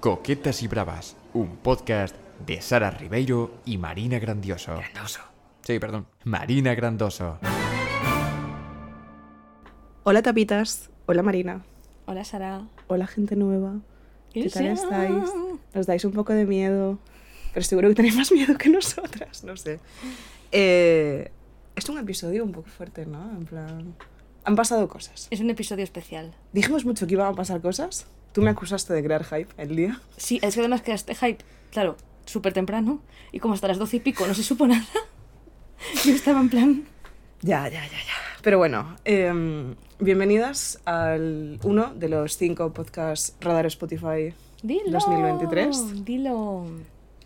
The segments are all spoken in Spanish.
Coquetas y Bravas, un podcast de Sara Ribeiro y Marina Grandioso. Grandoso. Sí, perdón, Marina Grandoso. Hola tapitas, hola Marina, Hola Sara. hola gente nueva. ¿Qué tal Ilusión. estáis? Nos dais un poco de miedo, pero seguro que tenéis más miedo que nosotras, no sé. Eh, es un episodio un poco fuerte, ¿no? En plan... Han pasado cosas. Es un episodio especial. Dijimos mucho que iban a pasar cosas. Tú me acusaste de crear hype el día. Sí, es que además quedaste hype, claro, súper temprano. Y como hasta las doce y pico no se supo nada. Yo estaba en plan. Ya, ya, ya, ya. Pero bueno, em, bienvenidas al uno de los cinco podcasts Radar Spotify Dilo. 2023. Dilo.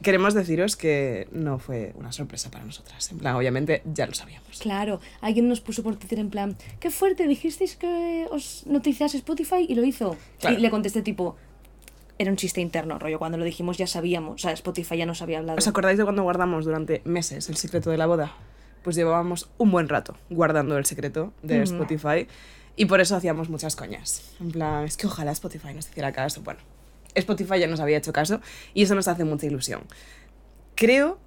Queremos deciros que no fue una sorpresa para nosotras. En plan, obviamente ya lo sabíamos. Claro, alguien nos puso por Twitter en plan, qué fuerte, dijisteis que os noticias Spotify y lo hizo. Claro. Y le contesté tipo, era un chiste interno, rollo, cuando lo dijimos ya sabíamos, o sea, Spotify ya nos había hablado. ¿Os acordáis de cuando guardamos durante meses el secreto de la boda? Pues llevábamos un buen rato guardando el secreto de Ujú. Spotify y por eso hacíamos muchas coñas. En plan, es que ojalá Spotify nos hiciera caso. Bueno, Spotify ya nos había hecho caso y eso nos hace mucha ilusión. Creo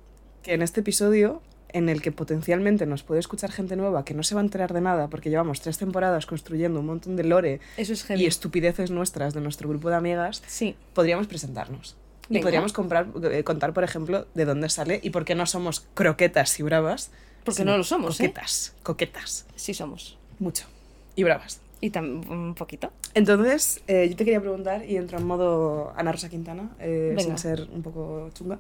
que en este episodio, en el que potencialmente nos puede escuchar gente nueva que no se va a enterar de nada porque llevamos tres temporadas construyendo un montón de lore Eso es y estupideces nuestras de nuestro grupo de amigas, Sí, podríamos presentarnos. Y podríamos comprar, eh, contar, por ejemplo, de dónde sale y por qué no somos croquetas y bravas. Porque no lo somos, ¿eh? Coquetas, coquetas. sí somos. Mucho. Y bravas. Y un poquito. Entonces, eh, yo te quería preguntar, y entro en modo Ana Rosa Quintana, eh, sin ser un poco chunga.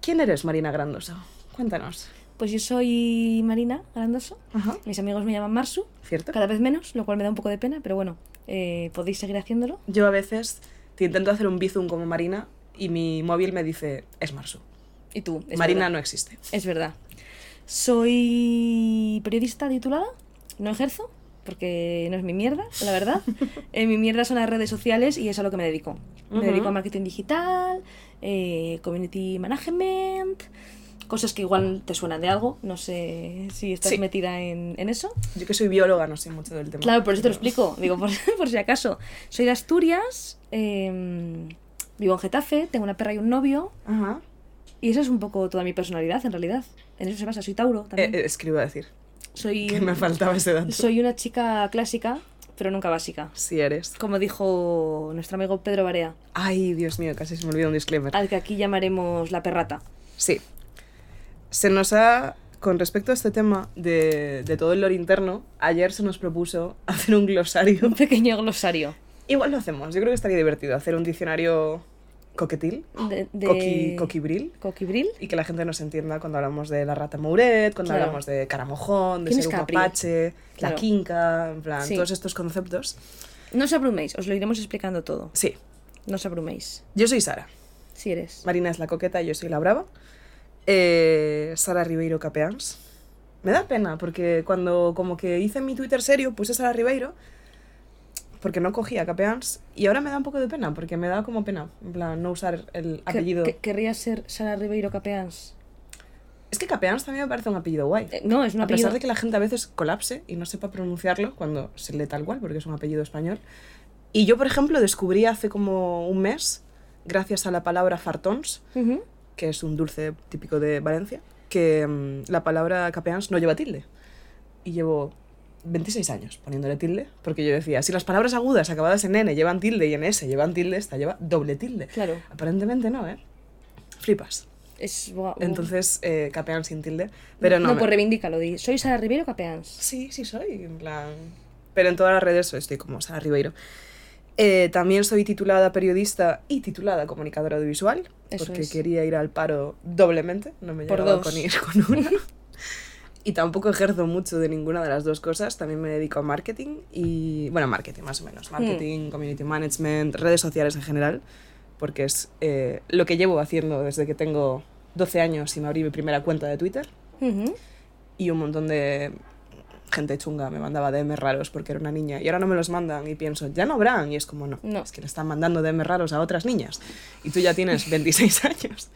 ¿Quién eres, Marina Grandoso? Cuéntanos. Pues yo soy Marina Grandoso. Ajá. Mis amigos me llaman Marsu, ¿Cierto? cada vez menos, lo cual me da un poco de pena, pero bueno, eh, podéis seguir haciéndolo. Yo a veces te intento hacer un bizum como Marina y mi móvil me dice, es Marsu. Y tú, es Marina verdad. no existe. Es verdad. Soy periodista titulada, no ejerzo, porque no es mi mierda, la verdad. Eh, mi mierda son las redes sociales y es a lo que me dedico. Me Ujú. dedico a marketing digital, eh, community management, cosas que igual te suenan de algo, no sé si estás Sí. metida en, en eso. Yo que soy bióloga no sé mucho del tema. Claro, por eso te lo explico. Digo, por, por si acaso. Soy de Asturias, eh, vivo en Getafe, tengo una perra y un novio. Ajá. Y esa es un poco toda mi personalidad, en realidad. En eso se basa. Soy Tauro Eh, también. eh, es que iba a decir. Soy, Que me faltaba ese dato. soy una chica clásica, pero nunca básica. Si eres. Como dijo nuestro amigo Pedro Barea, Ay, Dios mío, casi se me olvidó un disclaimer. al que aquí llamaremos la perrata. Sí. Se nos ha, con respecto a este tema de, de todo el lore interno, ayer se nos propuso hacer un glosario. Un pequeño glosario. Igual lo hacemos, yo creo que estaría divertido hacer un diccionario coquetil, De, de coqui, coquibril, Coquibril. y que la gente nos entienda cuando hablamos de la rata Mouret, cuando Claro. hablamos de caramojón, de ¿Quién ser un mapache, Claro. la quinca, en plan, Sí. todos estos conceptos. No os abruméis, os lo iremos explicando todo. Sí, No os abruméis. yo soy Sara. Si eres. Marina es la coqueta yo soy la brava. Eh, Sara Ribeiro Capeans. Me da pena porque cuando como que hice mi Twitter serio puse Sara Ribeiro porque no cogía Capeans y ahora me da un poco de pena porque me da como pena, en plan, no usar el apellido. que- ¿Querrías ser Sara Ribeiro Capeans? Es que Capeans también me parece un apellido guay. Eh, no, es un a apellido. pesar de que la gente a veces colapse y no sepa pronunciarlo cuando se lee tal cual porque es un apellido español. Y yo, por ejemplo, descubrí hace como un mes, gracias a la palabra fartons, que es un dulce típico de Valencia, que mm, la palabra capeans no lleva tilde. Y llevo 26 años poniéndole tilde, porque yo decía, si las palabras agudas acabadas en N llevan tilde y en S llevan tilde, esta lleva doble tilde. Claro. Aparentemente no, ¿eh? Flipas. Es, buah, uh. Entonces, eh, capeans sin tilde. Pero no. No, me- pues reivindícalo. Di. Soy Sara Ribeiro Capeans. Sí, sí soy, en plan... Pero en todas las redes estoy como Sara Ribeiro. Eh, también soy titulada periodista y titulada comunicadora audiovisual, Eso porque es. quería ir al paro doblemente, no me Por llegaba dos. con ir con una. y tampoco ejerzo mucho de ninguna de las dos cosas, también me dedico a marketing y, bueno, marketing más o menos, marketing, community management, redes sociales en general, porque es eh, lo que llevo haciendo desde que tengo 12 años y me abrí mi primera cuenta de Twitter y un montón de gente chunga me mandaba DM raros porque era una niña y ahora no me los mandan y pienso, ya no habrán y es como no, No. es que le están mandando DM raros a otras niñas y tú ya tienes 26 años.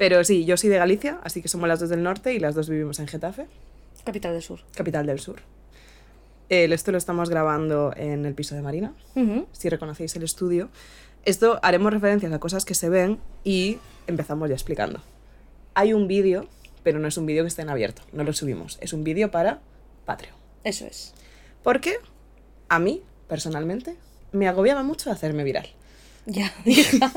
Pero sí, yo soy de Galicia, así que somos las dos del norte y las dos vivimos en Getafe, Capital del Sur. capital del sur. El, esto lo estamos grabando en el piso de Marina, si reconocéis el estudio. Esto haremos referencias a cosas que se ven y empezamos ya explicando. Hay un vídeo, pero no es un vídeo que esté en abierto, no lo subimos. Es un vídeo para Patreon. Eso es. Porque a mí, personalmente, me agobiaba mucho hacerme viral. Ya, hija.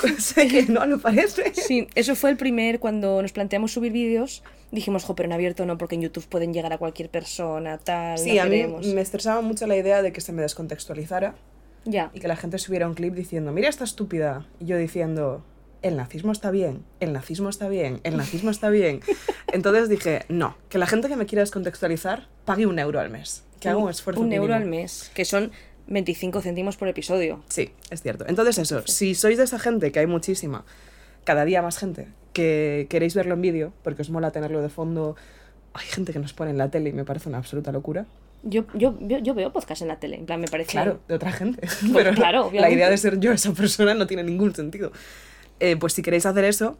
Cosa que no lo parece. Sí, eso fue el primer, cuando nos planteamos subir vídeos, dijimos, jo, pero en abierto no, porque en YouTube pueden llegar a cualquier persona, tal, Sí, no a mí me estresaba mucho la idea de que se me descontextualizara Ya, y que la gente subiera un clip diciendo, mira esta estúpida. Y yo diciendo, el nazismo está bien, el nazismo está bien, el nazismo está bien. Entonces dije, no, que la gente que me quiera descontextualizar pague un euro al mes. Que haga un esfuerzo. Un euro al mes, que son 25 céntimos por episodio. Sí, es cierto. Entonces eso, si sois de esa gente, que hay muchísima, cada día más gente, que queréis verlo en vídeo, porque os mola tenerlo de fondo, hay gente que nos pone en la tele y me parece una absoluta locura. Yo, yo, yo, veo podcast en la tele, en plan, me parece... Claro, de otra gente. Bueno, Pero claro, la obviamente. idea de ser yo esa persona no tiene ningún sentido. Eh, pues si queréis hacer eso,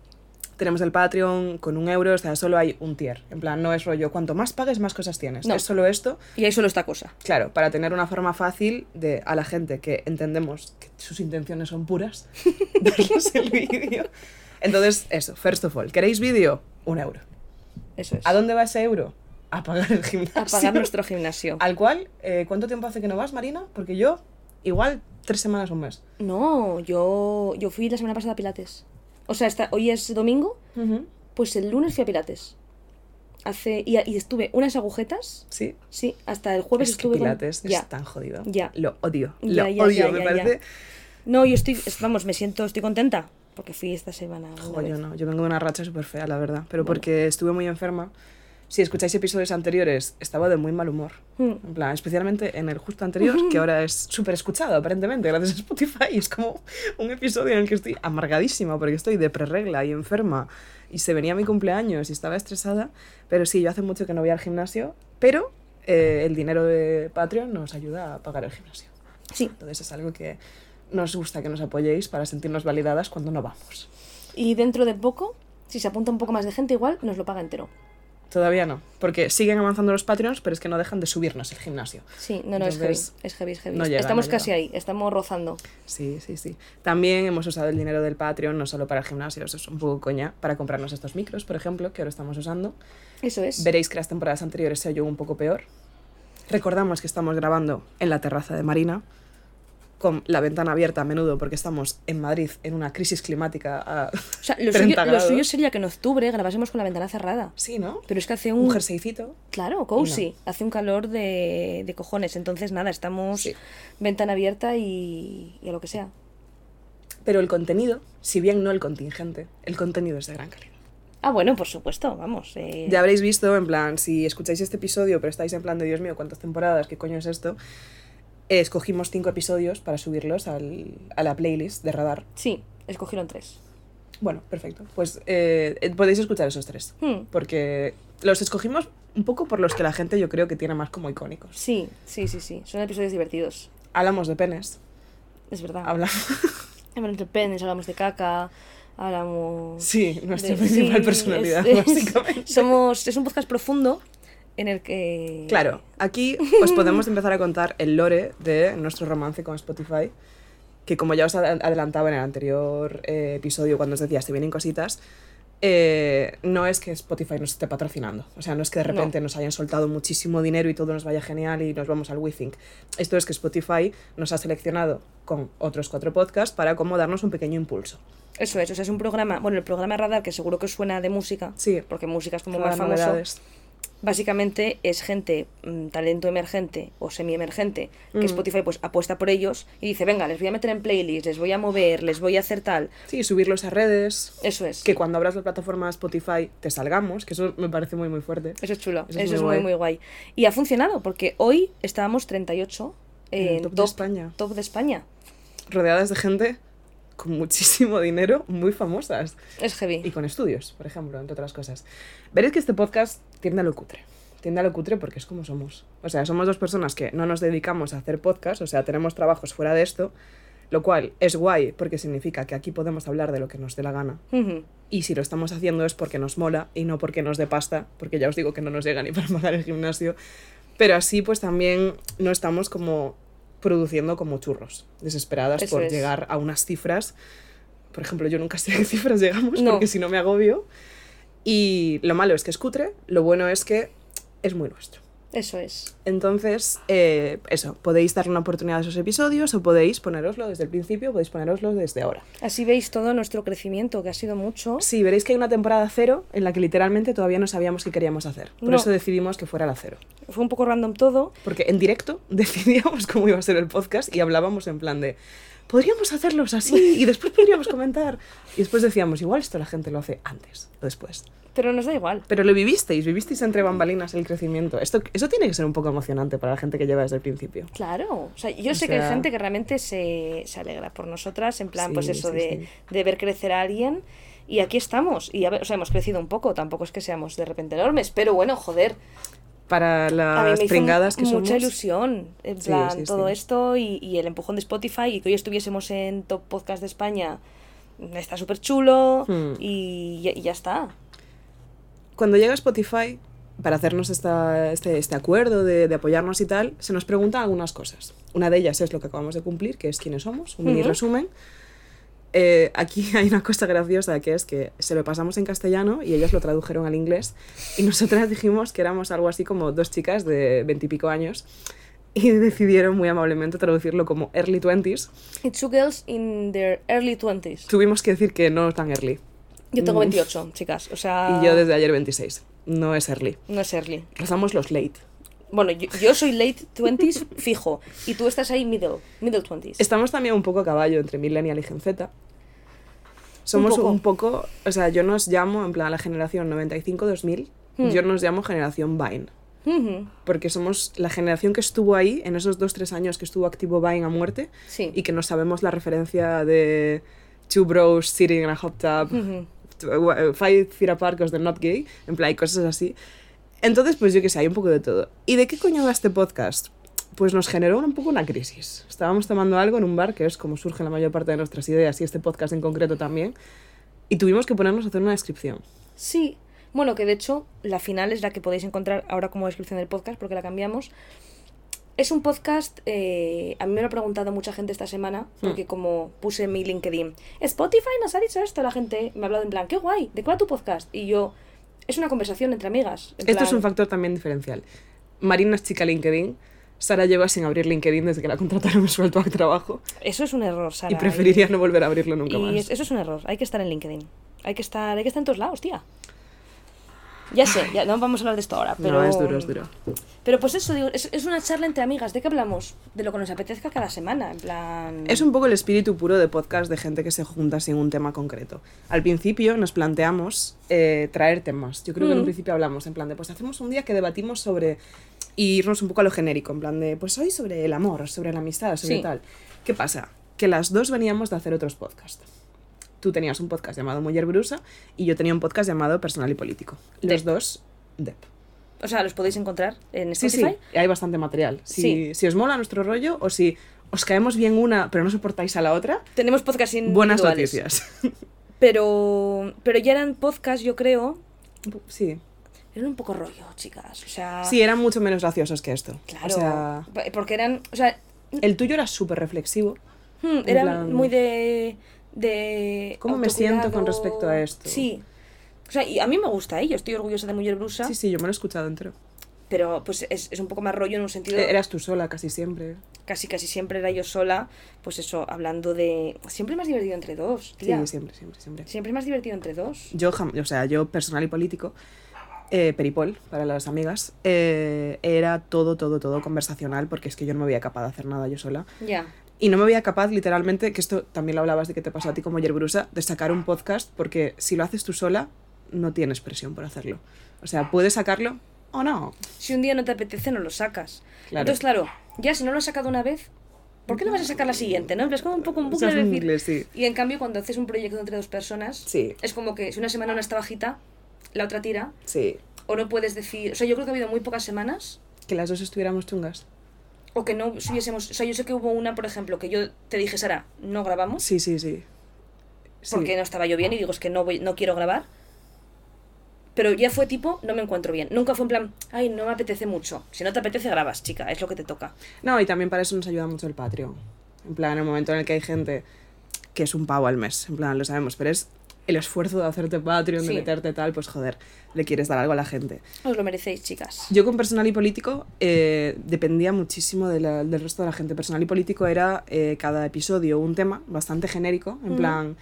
tenemos el Patreon con un euro, o sea, solo hay un tier. En plan, no es rollo, cuanto más pagues, más cosas tienes. No. Es solo esto, Y hay solo esta cosa. claro, para tener una forma fácil de a la gente que entendemos que sus intenciones son puras, darles el vídeo. Entonces, eso, first of all, ¿queréis vídeo? Un euro. Eso es. ¿A dónde va ese euro? A pagar el gimnasio. A pagar nuestro gimnasio. Al cual, eh, ¿cuánto tiempo hace que no vas, Marina? Porque yo, igual, tres semanas o un mes. No, yo, yo fui la semana pasada a Pilates. O sea, esta, hoy es domingo, pues el lunes fui a Pilates. Hace, y, y estuve unas agujetas, Sí. sí, hasta el jueves es que estuve con- Pilates Ya. es tan jodido. Ya. Lo odio. Ya, Lo ya, odio. ya, me ya, parece. ya. No, yo estoy, es- vamos, me siento, estoy contenta, porque fui esta semana. una Jo, yo no. Yo vengo de una racha súper fea, la verdad. Pero Bueno. porque estuve muy enferma. Si escucháis episodios anteriores, estaba de muy mal humor. Hmm. En plan, especialmente en el justo anterior, que ahora es súper escuchado, aparentemente, gracias a Spotify. Es como un episodio en el que estoy amargadísima porque estoy de prerregla y enferma. Y se venía mi cumpleaños y estaba estresada. Pero sí, yo hace mucho que no voy al gimnasio. Pero eh, el dinero de Patreon nos ayuda a pagar el gimnasio. Sí, Entonces es algo que nos gusta que nos apoyéis para sentirnos validadas cuando no vamos. y dentro de poco, si se apunta un poco más de gente, igual nos lo paga entero. Todavía no, porque siguen avanzando los Patreons, pero es que no dejan de subirnos el gimnasio. Sí, no, no, Entonces, es heavy, es heavy, es heavy. no llega, estamos no casi llega. ahí, estamos rozando. Sí, sí, sí. También hemos usado el dinero del Patreon, no solo para el gimnasio, eso es un poco coña, para comprarnos estos micros, por ejemplo, que ahora estamos usando. Eso es. Veréis que las temporadas anteriores se oyó un poco peor. Recordamos que estamos grabando en la terraza de Marina, con la ventana abierta a menudo, porque estamos en Madrid en una crisis climática a O sea, lo 30 suyo, lo grados. suyo sería que en octubre grabásemos con la ventana cerrada. Sí, ¿no? Pero es que hace Un un... jerseycito. Claro, cozy. Hace un calor de, de cojones. Entonces, nada, estamos Sí. ventana abierta y, y a lo que sea. Pero el contenido, si bien no el contingente, el contenido es de gran calidad. Ah, bueno, por supuesto, vamos. eh, Ya habréis visto, en plan, si escucháis este episodio, pero estáis en plan de Dios mío, ¿cuántas temporadas? ¿Qué coño es esto? Eh, escogimos cinco episodios para subirlos al- a la playlist de Radar. Sí, escogieron tres. Bueno, perfecto. Pues eh, eh, podéis escuchar esos tres. Hmm, Porque los escogimos un poco por los que la gente yo creo que tiene más como icónicos. Sí, sí, sí, sí. Son episodios divertidos. Hablamos de penes. Es verdad. Hablamos. Hablamos de penes, hablamos de caca, hablamos... Sí, nuestra de- principal sí, personalidad, es- es- básicamente. Somos, es un podcast profundo en el que... Claro, aquí os podemos empezar a contar el lore de nuestro romance con Spotify, que como ya os ad- adelantaba en el anterior eh, episodio cuando os decía, si vienen cositas, eh, no es que Spotify nos esté patrocinando, o sea, no es que de repente nos hayan soltado muchísimo dinero y todo nos vaya genial y nos vamos al WeThink. Esto es que Spotify nos ha seleccionado con otros cuatro podcasts para como darnos un pequeño impulso. Eso es, o sea, es un programa, bueno, el programa Radar, que seguro que suena de música, Sí. porque música es como más famoso, Novedades. Básicamente es gente, mm, talento emergente o semi-emergente, que Mm. Spotify pues apuesta por ellos y dice, venga, les voy a meter en playlist, les voy a mover, les voy a hacer tal. Sí, subirlos a redes, Eso es. que cuando abras la plataforma Spotify te salgamos, que eso me parece muy muy fuerte. Eso es chulo, Eso eso, es muy muy, guay. muy guay. Y ha funcionado, porque hoy estábamos 38 En el en top de España. top de España. rodeadas de gente con muchísimo dinero, muy famosas. Es heavy. Y con estudios, por ejemplo, entre otras cosas. Veréis que este podcast tiende a lo cutre. Tiende a lo cutre porque es como somos. O sea, somos dos personas que no nos dedicamos a hacer podcast, o sea, tenemos trabajos fuera de esto, lo cual es guay porque significa que aquí podemos hablar de lo que nos dé la gana. Y si lo estamos haciendo es porque nos mola y no porque nos dé pasta, porque ya os digo que no nos llega ni para pagar el gimnasio. Pero así pues también no estamos como produciendo como churros, desesperadas Eso por es. llegar a unas cifras. Por ejemplo, yo nunca sé a qué cifras llegamos No. porque si no me agobio. Y lo malo es que es cutre, lo bueno es que es muy nuestro. Eso es. Entonces, eh, eso, podéis darle una oportunidad a esos episodios o podéis poneroslo desde el principio, podéis poneroslo desde ahora. Así veis todo nuestro crecimiento, que ha sido mucho. Sí, veréis que hay una temporada cero en la que literalmente todavía no sabíamos qué queríamos hacer. Por No. eso decidimos que fuera la cero. Fue un poco random todo. Porque en directo decidíamos cómo iba a ser el podcast y hablábamos en plan de, podríamos hacerlos así y después podríamos comentar. Y después decíamos, igual esto la gente lo hace antes o después. Pero nos da igual. Pero lo vivisteis, vivisteis entre bambalinas el crecimiento. Esto, eso tiene que ser un poco emocionante para la gente que lleva desde el principio. Claro. O sea, yo O sé que hay sea- gente que realmente se, se alegra por nosotras, en plan, Sí, pues eso, sí, de, sí. de ver crecer a alguien. Y aquí estamos. Y a ver, o sea, hemos crecido un poco. Tampoco es que seamos de repente enormes. Pero bueno, joder. Para las pringadas que mucha somos. ilusión. En Sí, plan, sí, todo sí. esto y, y el empujón de Spotify y que hoy estuviésemos en Top Podcast de España. Está súper chulo. Hmm. Y, y ya está. Cuando llega Spotify, para hacernos esta- este, este acuerdo de, de apoyarnos y tal, se nos preguntan algunas cosas. Una de ellas es lo que acabamos de cumplir, que es quiénes somos, un mini resumen. Eh, aquí hay una cosa graciosa que es que se lo pasamos en castellano y ellas lo tradujeron al inglés y nosotras dijimos que éramos algo así como dos chicas de veintipico años y decidieron muy amablemente traducirlo como early twenties. It's two girls in their early 20s. Tuvimos que decir que no tan early Yo tengo Mm. 28, chicas. O sea. y yo desde ayer 26. No es early. No es early. Rozamos los late. Bueno, yo, yo soy late 20s fijo. Y tú estás ahí middle. Middle 20s. Estamos también un poco a caballo entre Millennial y Gen Z. Somos poco. un poco, o sea, yo nos llamo, en plan, la generación 95-2000, Hmm. yo nos llamo generación Vine. Porque somos la generación que estuvo ahí en esos 2-3 años que estuvo activo Vine a muerte Sí. y que no sabemos la referencia de Two Bros Sitting in a Hot Tub, uh, Five Feet Apart they're not gay, en plan, hay cosas así. Entonces, pues yo qué sé, hay un poco de todo. ¿Y de qué coño va este podcast? Pues nos generó un poco una crisis. Estábamos tomando algo en un bar, que es como surgen la mayor parte de nuestras ideas, y este podcast en concreto también, y tuvimos que ponernos a hacer una descripción. Sí. Bueno, que de hecho la final es la que podéis encontrar ahora como descripción del podcast porque la cambiamos. Es un podcast, eh, a mí me lo ha preguntado mucha gente esta semana, porque como puse en mi LinkedIn, Spotify nos ha dicho esto, la gente me ha hablado en plan, qué guay, ¿de cuál va tu podcast? Y yo, es una conversación entre amigas. en Esto es un factor también diferencial. Marina es chica LinkedIn, Sara lleva sin abrir LinkedIn desde que la contrataron en su actual trabajo, Eso es un error, Sara. y preferiría no volver a abrirlo nunca Y más. es- eso es un error, hay que estar en LinkedIn. Hay que estar, hay que estar en todos lados, tía. Ya sé, ya no vamos a hablar de esto ahora, pero... No, es duro, es duro. Pero pues eso, digo, es, es una charla entre amigas. ¿De qué hablamos? De lo que nos apetezca cada semana, en plan... Es un poco el espíritu puro de podcast de gente que se junta sin un tema concreto. Al principio nos planteamos eh, traer temas. Yo creo que en un Mm. principio hablamos en plan de, pues hacemos un día que debatimos sobre... Y irnos un poco a lo genérico, en plan de, pues hoy sobre el amor, sobre la amistad, sobre Sí. tal. ¿Qué pasa? Que las dos veníamos de hacer otros podcasts. Tú tenías un podcast llamado Mujer Brusa y yo tenía un podcast llamado Personal y Político. Los Dep. dos, Dep. O sea, los podéis encontrar en Spotify. sí, hay bastante material. Si, Sí. si os mola nuestro rollo o si os caemos bien una pero no soportáis a la otra, Tenemos podcasts buenas individuales. noticias. Pero, pero ya eran podcasts, yo creo, Sí. eran un poco rollo, chicas. O sea, Sí, eran mucho menos graciosos que esto. claro. O sea, porque eran, o sea, el tuyo era súper reflexivo. hmm, plan- muy de, de ¿Cómo me siento con respecto a esto? Sí. O sea, y a mí me gusta, ¿eh? Yo estoy orgullosa de Mujer Brusa, Sí, sí, yo me lo he escuchado entero. pero pues es, es un poco más rollo en un sentido... E- Eras tú sola casi siempre. casi casi siempre era yo sola, pues eso, hablando de... Siempre más divertido entre dos, tía. Sí, siempre, siempre, siempre. Siempre más divertido entre dos. Yo, o sea, yo personal y político, eh, Peripol, para las amigas, eh, era todo, todo, todo conversacional porque es que yo no me veía capaz de hacer nada yo sola. Ya. Y no me veía capaz, literalmente, que esto también lo hablabas de que te pasó a ti como Yerbrusa, de sacar un podcast, porque si lo haces tú sola, no tienes presión por hacerlo. O sea, puedes sacarlo o no. Si un día no te apetece, no lo sacas. Claro. Entonces, claro, ya si no lo has sacado una vez, ¿por qué no vas a sacar la siguiente? ¿no? Es como un poco un bucle de decir... sí. Y en cambio, cuando haces un proyecto entre dos personas, Sí. es como que si una semana una está bajita, la otra tira, Sí. o no puedes decir... O sea, yo creo que ha habido muy pocas semanas Que las dos estuviéramos chungas. O que no hubiésemos... O sea, yo sé que hubo una, por ejemplo, que yo te dije, Sara, no grabamos, Sí, sí, sí. Sí. porque no estaba yo bien y digo, es que no, voy, no quiero grabar. pero ya fue tipo, no me encuentro bien. Nunca fue en plan, ay, no me apetece mucho. Si no te apetece, grabas, chica, es lo que te toca. No, y también para eso nos ayuda mucho el Patreon. En plan, en el momento en el que hay gente que es un pavo al mes, en plan, lo sabemos, pero es el esfuerzo de hacerte Patreon, de Sí. meterte tal, pues joder, le quieres dar algo a la gente. Os lo merecéis, chicas. Yo con personal y político eh, dependía muchísimo de la- del resto de la gente. Personal y político era eh, cada episodio un tema bastante genérico, en plan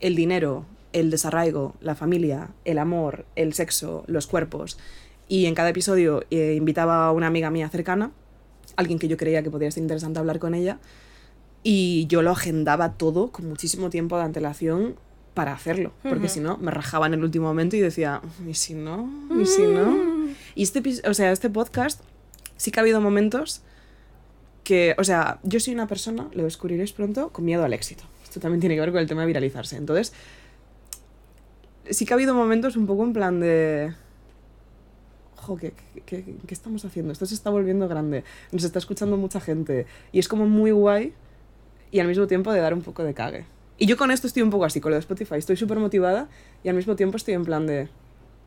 el dinero, el desarraigo, la familia, el amor, el sexo, los cuerpos. Y en cada episodio eh, invitaba a una amiga mía cercana, alguien que yo creía que podría ser interesante hablar con ella, y yo lo agendaba todo con muchísimo tiempo de antelación para hacerlo, porque si no me rajaba en el último momento y decía, ¿y si no? ¿Y si no? Y este, o sea, este podcast sí que ha habido momentos que, o sea, yo soy una persona, lo descubriréis pronto, con miedo al éxito. Esto también tiene que ver con el tema de viralizarse. Entonces, sí que ha habido momentos un poco en plan de... Jo, ¿qué, qué, qué- qué estamos haciendo? Esto se está volviendo grande. Nos está escuchando mucha gente. Y es como muy guay y al mismo tiempo de dar un poco de cague. Y yo con esto estoy un poco así, con lo de Spotify. Estoy súper motivada y al mismo tiempo estoy en plan de...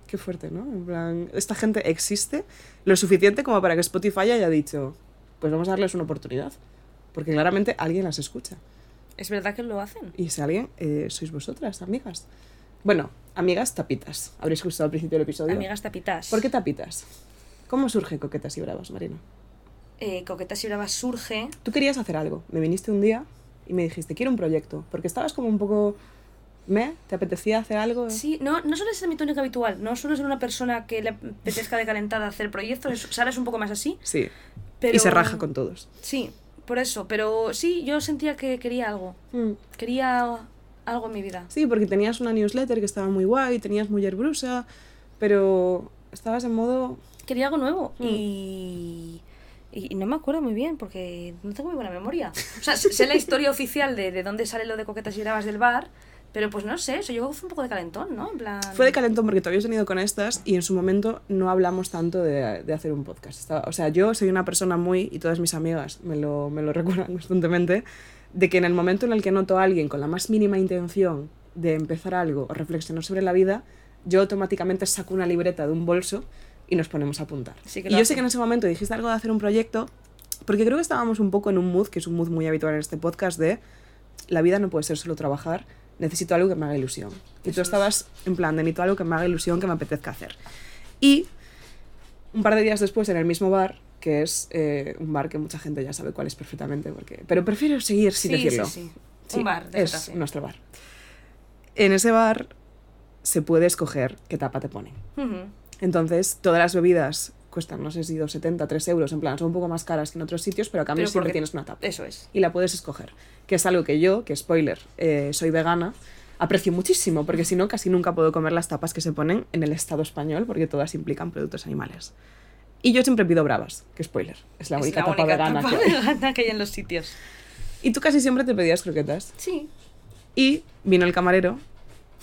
Qué fuerte, ¿no? En plan, esta gente existe lo suficiente como para que Spotify haya dicho, pues vamos a darles una oportunidad. Porque claramente alguien las escucha. Es verdad que lo hacen. Y ese alguien eh, sois vosotras, amigas. Bueno, amigas tapitas. Habréis escuchado al principio del episodio. Amigas tapitas. ¿Por qué tapitas? ¿Cómo surge Coquetas y Bravas, Marina? Eh, Coquetas y Bravas surge. Tú querías hacer algo. Me viniste un día y me dijiste, quiero un proyecto. Porque estabas como un poco... ¿Me? ¿Te apetecía hacer algo? Sí, no, no suele ser mi tónica habitual. No suelo ser una persona que le apetezca de calentada hacer proyectos. Sara es un poco más así. Sí. Pero... Y se raja con todos. Sí, por eso. Pero sí, yo sentía que quería algo. Mm. Quería algo en mi vida. Sí, porque tenías una newsletter que estaba muy guay, tenías Mujer Brusa, pero estabas en modo... Quería algo nuevo. Mm. Y... Y no me acuerdo muy bien porque no tengo muy buena memoria. O sea, sé la historia oficial de, de dónde sale lo de coquetas y bravas del bar, pero pues no sé, eso yo fue un poco de calentón, ¿no? En plan... Fue de calentón porque tú habías venido con estas y en su momento no hablamos tanto de, de hacer un podcast. Estaba- o sea, yo soy una persona muy, y todas mis amigas me lo, me lo recuerdan constantemente, de que en el momento en el que noto a alguien con la más mínima intención de empezar algo o reflexionar sobre la vida, yo automáticamente saco una libreta de un bolso y nos ponemos a apuntar. Sí y yo sé hace. que en ese momento dijiste algo de hacer un proyecto, porque creo que estábamos un poco en un mood, que es un mood muy habitual en este podcast, de la vida no puede ser solo trabajar, necesito algo que me haga ilusión. Y Eso tú es. estabas en plan de necesito algo que me haga ilusión, que me apetezca hacer. Y un par de días después, en el mismo bar, que es eh, un bar que mucha gente ya sabe cuál es perfectamente, porque, pero prefiero seguir sin Sí, decirlo. sí, sí. Un bar de es Getafe. nuestro bar. En ese bar se puede escoger qué tapa te ponen. Ujú. Entonces, todas las bebidas cuestan, no sé si 2,70, 3 euros, en plan, son un poco más caras que en otros sitios, pero a cambio Pero siempre porque- tienes una tapa. Eso es. Y la puedes escoger. Que es algo que yo, que spoiler, eh, soy vegana, aprecio muchísimo, porque si no, casi nunca puedo comer las tapas que se ponen en el Estado español, porque todas implican productos animales. Y yo siempre pido bravas, que spoiler, es la Es única la tapa única vegana tapa que hay. vegana que hay en los sitios. Y tú casi siempre te pedías croquetas. Sí. Y vino el camarero,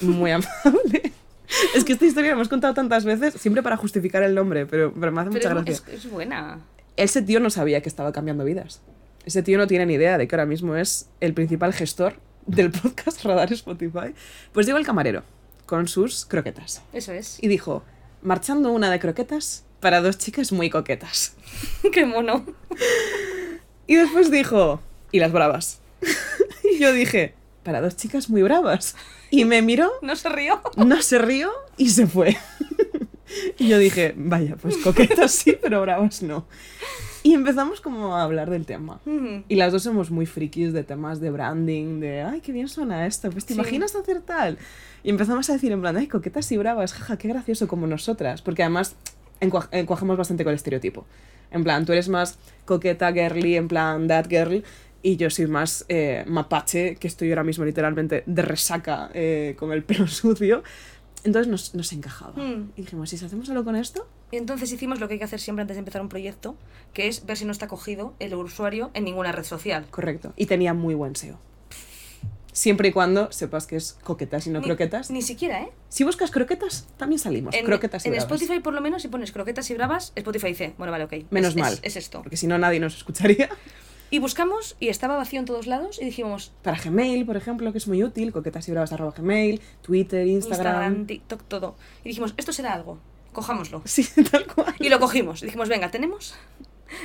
muy amable. Es que esta historia la hemos contado tantas veces, siempre para justificar el nombre, pero, pero me hace mucha gracia. es, es buena. Ese tío no sabía que estaba cambiando vidas. Ese tío no tiene ni idea de que ahora mismo es el principal gestor del podcast Radar Spotify. Pues llegó el camarero con sus croquetas Eso es. y dijo, marchando una de croquetas para dos chicas muy coquetas. Qué mono. Y después dijo, y las bravas. y yo dije, para dos chicas muy bravas. Y me miró, No se rió. no se rió y se fue. y yo dije, vaya, pues coquetas sí, pero bravas no. Y empezamos como a hablar del tema. Ujú. Y las dos somos muy frikis de temas de branding, de, ay, qué bien suena esto, pues te Sí. imaginas hacer tal. Y empezamos a decir en plan, ay, coquetas y bravas, jaja, qué gracioso como nosotras. Porque además encua- encuajamos bastante con el estereotipo. En plan, tú eres más coqueta, girly, en plan, that girl. Y yo soy más eh, mapache, que estoy ahora mismo literalmente de resaca eh, con el pelo sucio. Entonces nos, nos encajaba. Mm. Y dijimos, ¿y si hacemos algo con esto? Y entonces hicimos lo que hay que hacer siempre antes de empezar un proyecto, que es ver si no está cogido el usuario en ninguna red social. Correcto. Y tenía muy buen SEO. Siempre y cuando sepas que es coquetas y no Ni- croquetas. Ni siquiera, ¿eh? Si buscas croquetas, también salimos. En, croquetas y en bravas. Spotify, por lo menos, si pones croquetas y bravas, Spotify dice, bueno, vale, ok. Menos es, mal. Es, es esto. Porque si no, nadie nos escucharía. Y buscamos y estaba vacío en todos lados y dijimos, Para Gmail, por ejemplo, que es muy útil, coquetasibrabas.gmail, Twitter, Instagram. Instagram, TikTok, todo. Y dijimos, esto será algo, cojámoslo. Sí, tal cual. Y lo cogimos. Y dijimos, venga, tenemos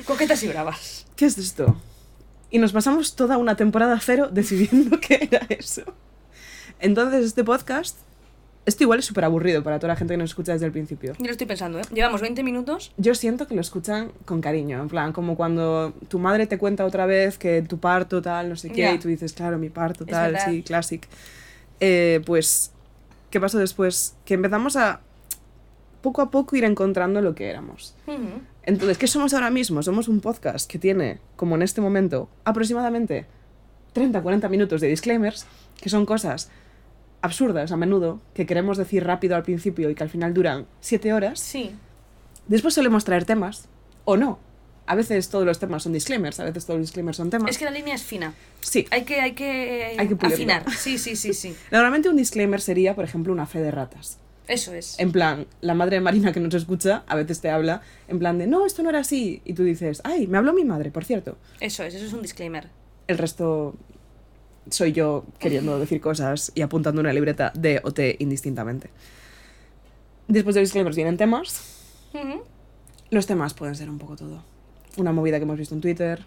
coquetas y bravas. ¿Qué es esto? Y nos pasamos toda una temporada cero decidiendo qué era eso. Entonces, este podcast, esto igual es súper aburrido para toda la gente que nos escucha desde el principio. Yo lo estoy pensando, ¿eh? Llevamos 20 minutos. Yo siento que lo escuchan con cariño, en plan, como cuando tu madre te cuenta otra vez que tu parto tal, no sé qué, y tú dices, claro, mi parto tal, sí, classic. Eh, pues, ¿qué pasó después? Que empezamos a poco a poco ir encontrando lo que éramos. Entonces, ¿qué somos ahora mismo? Somos un podcast que tiene, como en este momento, aproximadamente 30-40 minutos de disclaimers, que son cosas absurdas a menudo, que queremos decir rápido al principio y que al final duran 7 horas. Sí. Después solemos traer temas, o no. A veces todos los temas son disclaimers, a veces todos los disclaimers son temas. Es que la línea es fina. Sí. Hay que, hay que, Hay que afinar. Sí, sí, sí, sí. Normalmente un disclaimer sería, por ejemplo, una fe de ratas. Eso es. En plan, la madre de Marina que nos escucha a veces te habla en plan de, no, esto no era así. Y tú dices, ay, me habló mi madre, por cierto. Eso es, eso es un disclaimer. El resto soy yo queriendo decir cosas y apuntando una libreta de o T indistintamente. Después de disclaimers vienen temas. Los temas pueden ser un poco todo. Una movida que hemos visto en Twitter.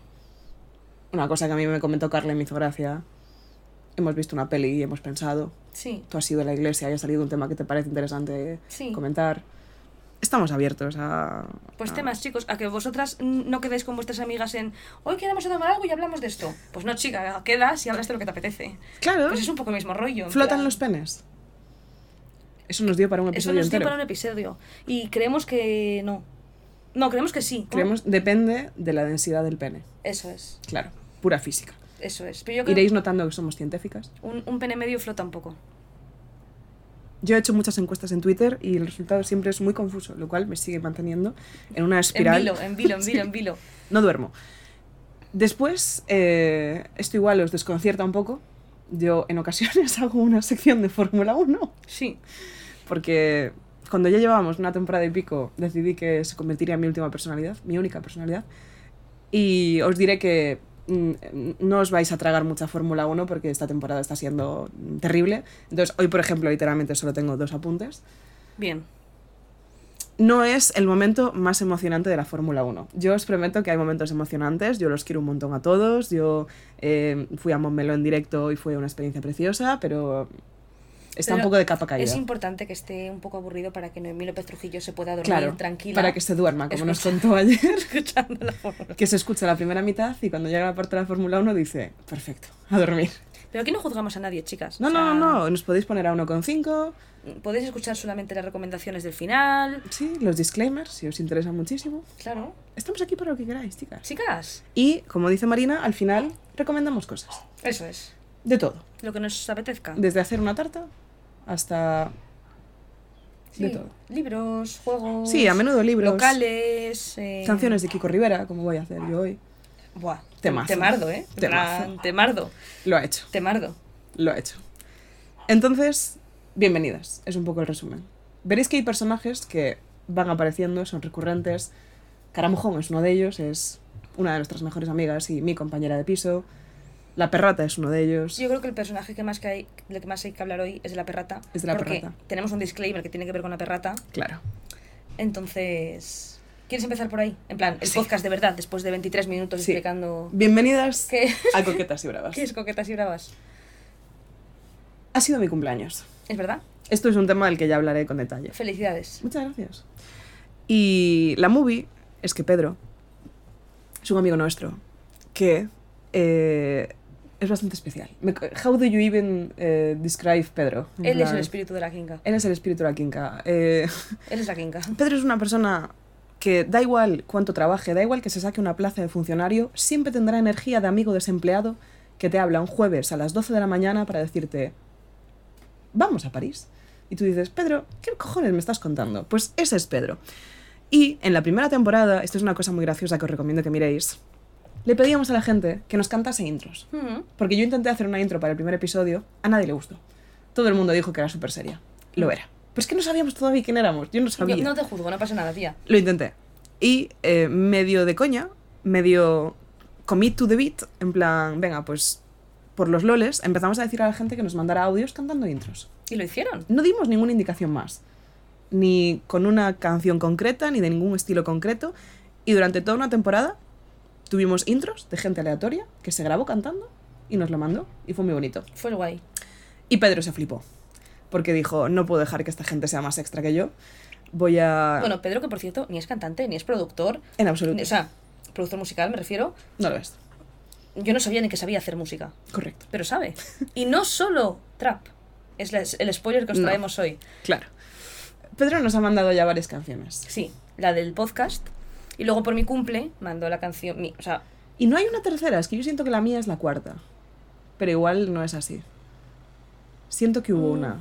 Una cosa que a mí me comentó Carla y me hizo gracia. Hemos visto una peli y hemos pensado. Sí. Tú has ido a la iglesia y ha salido un tema que te parece interesante Sí. comentar. Estamos abiertos a... Pues a- temas, chicos, a que vosotras no quedéis con vuestras amigas en hoy quedamos a tomar algo y hablamos de esto. Pues no, chica, quedas y hablas de lo que te apetece. Claro, Pues es un poco el mismo rollo. flotan plan- los penes. Eso nos dio para un Eso episodio nos dio para un episodio. Y creemos que no. No, creemos que sí. Creemos, depende de la densidad del pene. Eso es, Claro, pura física. eso es. Pero yo creo Iréis notando que somos científicas. un, un pene medio flota un poco. Yo he hecho muchas encuestas en Twitter y el resultado siempre es muy confuso, lo cual me sigue manteniendo en una En espiral. vilo, en vilo, en vilo, en vilo. No duermo. Después, eh, esto igual os desconcierta un poco. Yo en ocasiones hago una sección de Fórmula 1 Sí. porque cuando ya llevábamos una temporada y pico decidí que se convertiría en mi última personalidad, mi única personalidad. Y os diré que no os vais a tragar mucha Fórmula 1 porque esta temporada está siendo mm, terrible. Entonces, hoy, por ejemplo, literalmente solo tengo dos apuntes. Bien. No es el momento más emocionante de la Fórmula 1. Yo os prometo que hay momentos emocionantes, yo los quiero un montón a todos. Yo eh, fui a Montmeló en directo y fue una experiencia preciosa, pero está un poco de capa caída. Es importante que esté un poco aburrido para que Noemí López Trujillo se pueda dormir Claro, tranquila. para que se duerma, como nos contó ayer. escuchando la Fórmula. que se escucha la primera mitad y cuando llega la parte de la Fórmula 1 dice, perfecto, a dormir. Pero aquí no juzgamos a nadie, chicas. No, O sea, no, no, nos podéis poner a 1,5. Podéis escuchar solamente las recomendaciones del final. Sí, los disclaimers, si os interesa muchísimo. Claro. Estamos aquí para lo que queráis, chicas. Chicas, Y, como dice Marina, al final recomendamos cosas. eso es. De todo. Lo que nos apetezca. Desde hacer una tarta hasta... Sí, de todo. Libros, juegos. Sí, a menudo libros. Locales. eh, Canciones de Kiko Rivera, como voy a hacer yo hoy. Buah. Temazo. Temardo, ¿eh? Temazo. plan, Temardo. Lo ha hecho, Temardo. lo ha hecho. Entonces, bienvenidas, es un poco el resumen. Veréis que hay personajes que van apareciendo, son recurrentes. Caramujón es uno de ellos, es una de nuestras mejores amigas y mi compañera de piso. La perrata es uno de ellos. Yo creo que el personaje que más que hay, del que más hay que hablar hoy es de la perrata. Es de la porque perrata. tenemos un disclaimer que tiene que ver con la perrata. Claro. Entonces, ¿quieres empezar por ahí? En plan, el Sí. podcast de verdad, después de 23 minutos Sí. explicando Bienvenidas qué, a Coquetas y Bravas. qué es coquetas y bravas. Ha sido mi cumpleaños. ¿Es verdad? Esto es un tema del que ya hablaré con detalle. Felicidades. Muchas gracias. Y la movie es que Pedro es un amigo nuestro que eh, es bastante especial. Me- how do you even eh, describe Pedro? Él es plan, el espíritu de la quinca. Él es el espíritu de la quinca. Eh, Él es la quinca. Pedro es una persona que da igual cuánto trabaje, da igual que se saque una plaza de funcionario, siempre tendrá energía de amigo desempleado que te habla un jueves a las 12 de la mañana para decirte, vamos a París. Y tú dices, Pedro, ¿qué cojones me estás contando? Pues ese es Pedro. Y en la primera temporada, esto es una cosa muy graciosa que os recomiendo que miréis, le pedíamos a la gente que nos cantase intros. Porque yo intenté hacer una intro para el primer episodio, a nadie le gustó. Todo el mundo dijo que era súper seria. Lo era. Pero es que no sabíamos todavía quién éramos. Yo no sabía. Yo no te juzgo, no pasa nada, tía. Lo intenté. Y eh, medio de coña, medio commit to the beat, en plan, venga, pues por los loles empezamos a decir a la gente que nos mandara audios cantando intros. Y lo hicieron. No dimos ninguna indicación más, ni con una canción concreta, ni de ningún estilo concreto, y durante toda una temporada tuvimos intros de gente aleatoria que se grabó cantando y nos lo mandó, y fue muy bonito. Fue guay. Y Pedro se flipó, porque dijo, no puedo dejar que esta gente sea más extra que yo, voy a... Bueno, Pedro, que por cierto, ni es cantante, ni es productor. en absoluto. ni- o sea, productor musical me refiero. no lo es. Yo no sabía ni que sabía hacer música. Correcto. Pero sabe. Y no solo trap. Es la- el spoiler que os No. traemos hoy. Claro. Pedro nos ha mandado ya varias canciones. Sí, la del podcast. Y luego por mi cumple mandó la canción. mi- o sea, Y no hay una tercera, es que yo siento que la mía es la cuarta. Pero igual no es así. Siento que hubo Mm. una.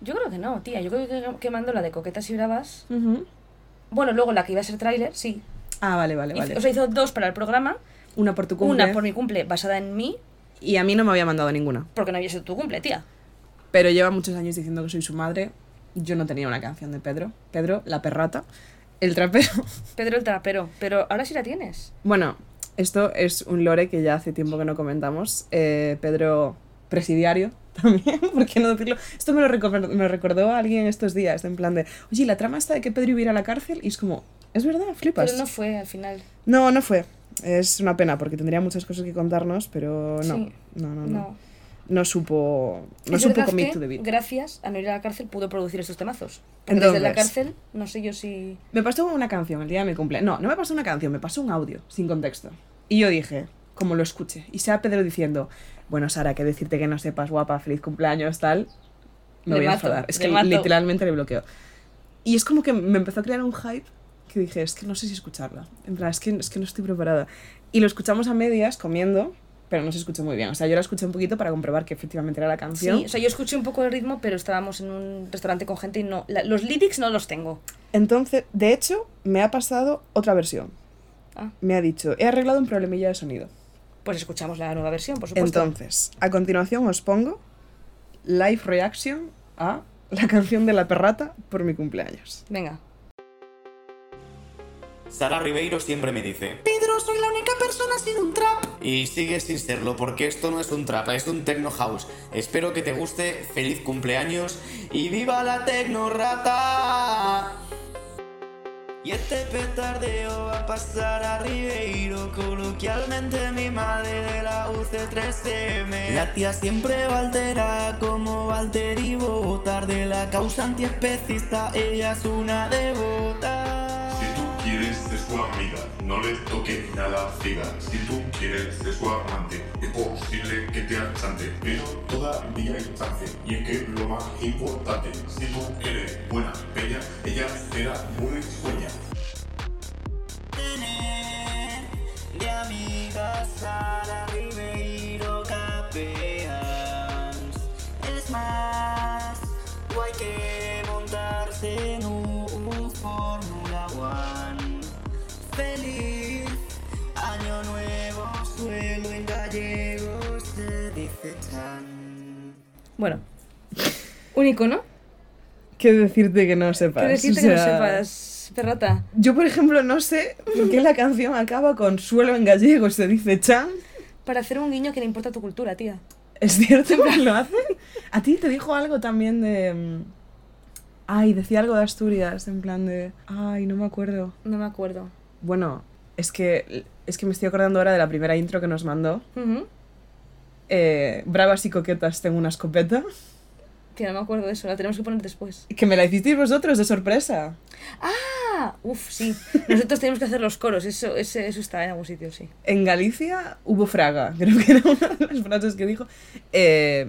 yo creo que no, tía. Yo creo que, que mandó la de Coquetas y Bravas. Bueno, luego la que iba a ser tráiler, sí. Ah, vale, vale, vale. O sea, hizo dos para el programa. una por tu cumple. Una por mi cumple basada en mí, Y a mí no me había mandado ninguna. porque no había sido tu cumple, tía. Pero lleva muchos años diciendo que soy su madre. Yo no tenía una canción de Pedro. Pedro, la perrata. El trapero. Pedro el trapero. Pero ahora sí la tienes. Bueno, esto es un lore que ya hace tiempo que no comentamos. Eh, Pedro presidiario también, ¿por qué no decirlo? Esto me lo, recor- me lo recordó a alguien estos días, en plan de, oye, la trama está de que Pedro iba a ir a la cárcel y es como, es verdad, flipas. Pero no fue al final. no, no fue. Es una pena porque tendría muchas cosas que contarnos, pero no. Sí. No, no, no. No. No supo, no supo commit to the beat. gracias a no ir a la cárcel, pudo producir estos temazos. Porque desde la Entonces- cárcel, no sé yo si. Me pasó una canción el día de mi cumple. No, no me pasó una canción, me pasó un audio, sin contexto. Y yo dije, como lo escuché, y sea Pedro diciendo, bueno, Sara, que decirte que no sepas guapa, feliz cumpleaños, tal, me Le voy a mato, enfadar. Es que mato. literalmente le bloqueo. Y es como que me empezó a crear un hype que dije, es que no sé si escucharla. En plan, es que, es que no estoy preparada. Y lo escuchamos a medias, comiendo, pero no se escuchó muy bien. O sea, yo la escuché un poquito para comprobar que efectivamente era la canción. Sí, o sea, yo escuché un poco el ritmo, pero estábamos en un restaurante con gente y no. la- los lyrics no los tengo. Entonces, de hecho, me ha pasado otra versión. Ah, Me ha dicho, he arreglado un problemilla de sonido. pues escuchamos la nueva versión, por supuesto. Entonces, a continuación os pongo live reaction a la canción de la perrata por mi cumpleaños. Venga. Sara Ribeiro siempre me dice Pedro, soy la única persona sin un trap. Y sigue sin serlo porque esto no es un trap, es un techno house. Espero que te guste, feliz cumpleaños y viva la tecno rata. Y este petardeo va a pasar a Ribeiro, coloquialmente mi madre de la UC3M. La tía siempre va alterada como votar de la causa antiespecista, ella es una devota. Si tú quieres ser su amiga, no le toque nada ciega. Si tú quieres ser su amante, es posible que te achante. Pero todavía hay chance, y es que lo más importante, si tú eres buena peña, ella será muy sueña. tener de amigas Sara Ribeiro Capeans. Es más guay que montarse en un Bueno. Un icono. ¿Qué decirte que no sepas? ¿Qué decirte O que no sea, sepas, perrata? Yo, por ejemplo, no sé por qué la canción acaba con suelo en gallego, se dice chan. Para hacer un guiño que le importa tu cultura, tía. ¿Es cierto que lo hace? ¿A ti te dijo algo también de... mm, Ay, decía algo de Asturias, en plan de... Ay, no me acuerdo. No me acuerdo. Bueno, es que, es que me estoy acordando ahora de la primera intro que nos mandó. Ujú. Eh, Bravas y coquetas, tengo una escopeta. Tía, no me acuerdo de eso. La tenemos que poner después. Que me la hicisteis vosotros de sorpresa. Ah, uff, sí. Nosotros tenemos que hacer los coros. Eso, ese- eso está en algún sitio, sí. En Galicia hubo fraga, creo que era una de las frases que dijo. Eh,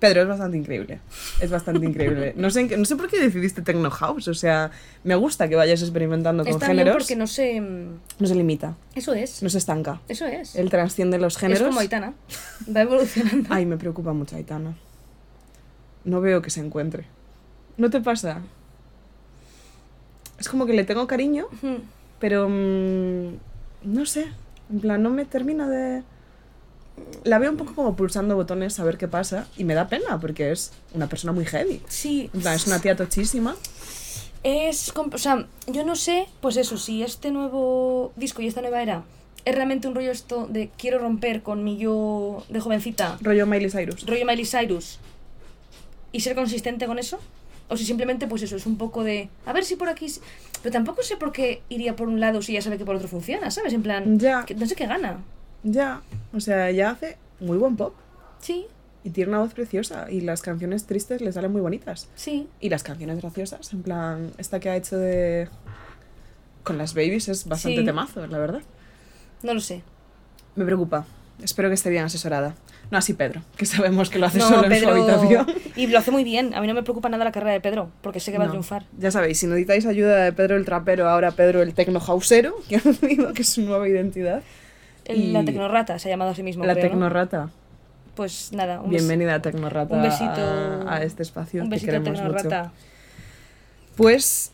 Pedro, es bastante increíble. Es bastante increíble. No sé, no por qué decidiste Techno House. O sea, me gusta que vayas experimentando con Está bien géneros. porque no se... mm, No se limita, Eso es. no se estanca. Eso es. Él trasciende los géneros. Es como Aitana. Va evolucionando. Ay, me preocupa mucho Aitana. No veo que se encuentre. ¿No te pasa? Es como que le tengo cariño, pero mm, no sé. En plan, no me termina de... La veo un poco como pulsando botones a ver qué pasa y me da pena porque es una persona muy heavy. Sí. Es una tía tochísima. Es... O sea, yo no sé, pues eso, si este nuevo disco y esta nueva era es realmente un rollo esto de quiero romper con mi yo de jovencita, Rollo Miley Cyrus. rollo Miley Cyrus, y ser consistente con eso. O si simplemente, pues eso, es un poco de. A ver si por aquí. Pero tampoco sé por qué iría por un lado si ya sabe que por otro funciona, ¿sabes? En plan. Ya. que no sé qué gana. Ya. O sea, ella hace muy buen pop. Sí, Y tiene una voz preciosa. Y las canciones tristes le salen muy bonitas. sí. Y las canciones graciosas, en plan, esta que ha hecho de. Con las babies es bastante Sí. temazo, la verdad. No lo sé. Me preocupa. Espero que esté bien asesorada. No así Pedro, que sabemos que lo hace No, solo en su habitación. Y lo hace muy bien. A mí no me preocupa nada la carrera de Pedro, porque sé que va a triunfar. Ya sabéis, si necesitáis ayuda de Pedro el trapero, ahora Pedro el tecnohausero, que ha decidido que es su nueva identidad. Y- La Tecnorrata se ha llamado a sí mismo. la creo, ¿no? tecnorrata. Pues nada, un, Bienvenida Tecnorata un besito. a, a este espacio. un besito, queremos mucho. Tecnorrata. Pues.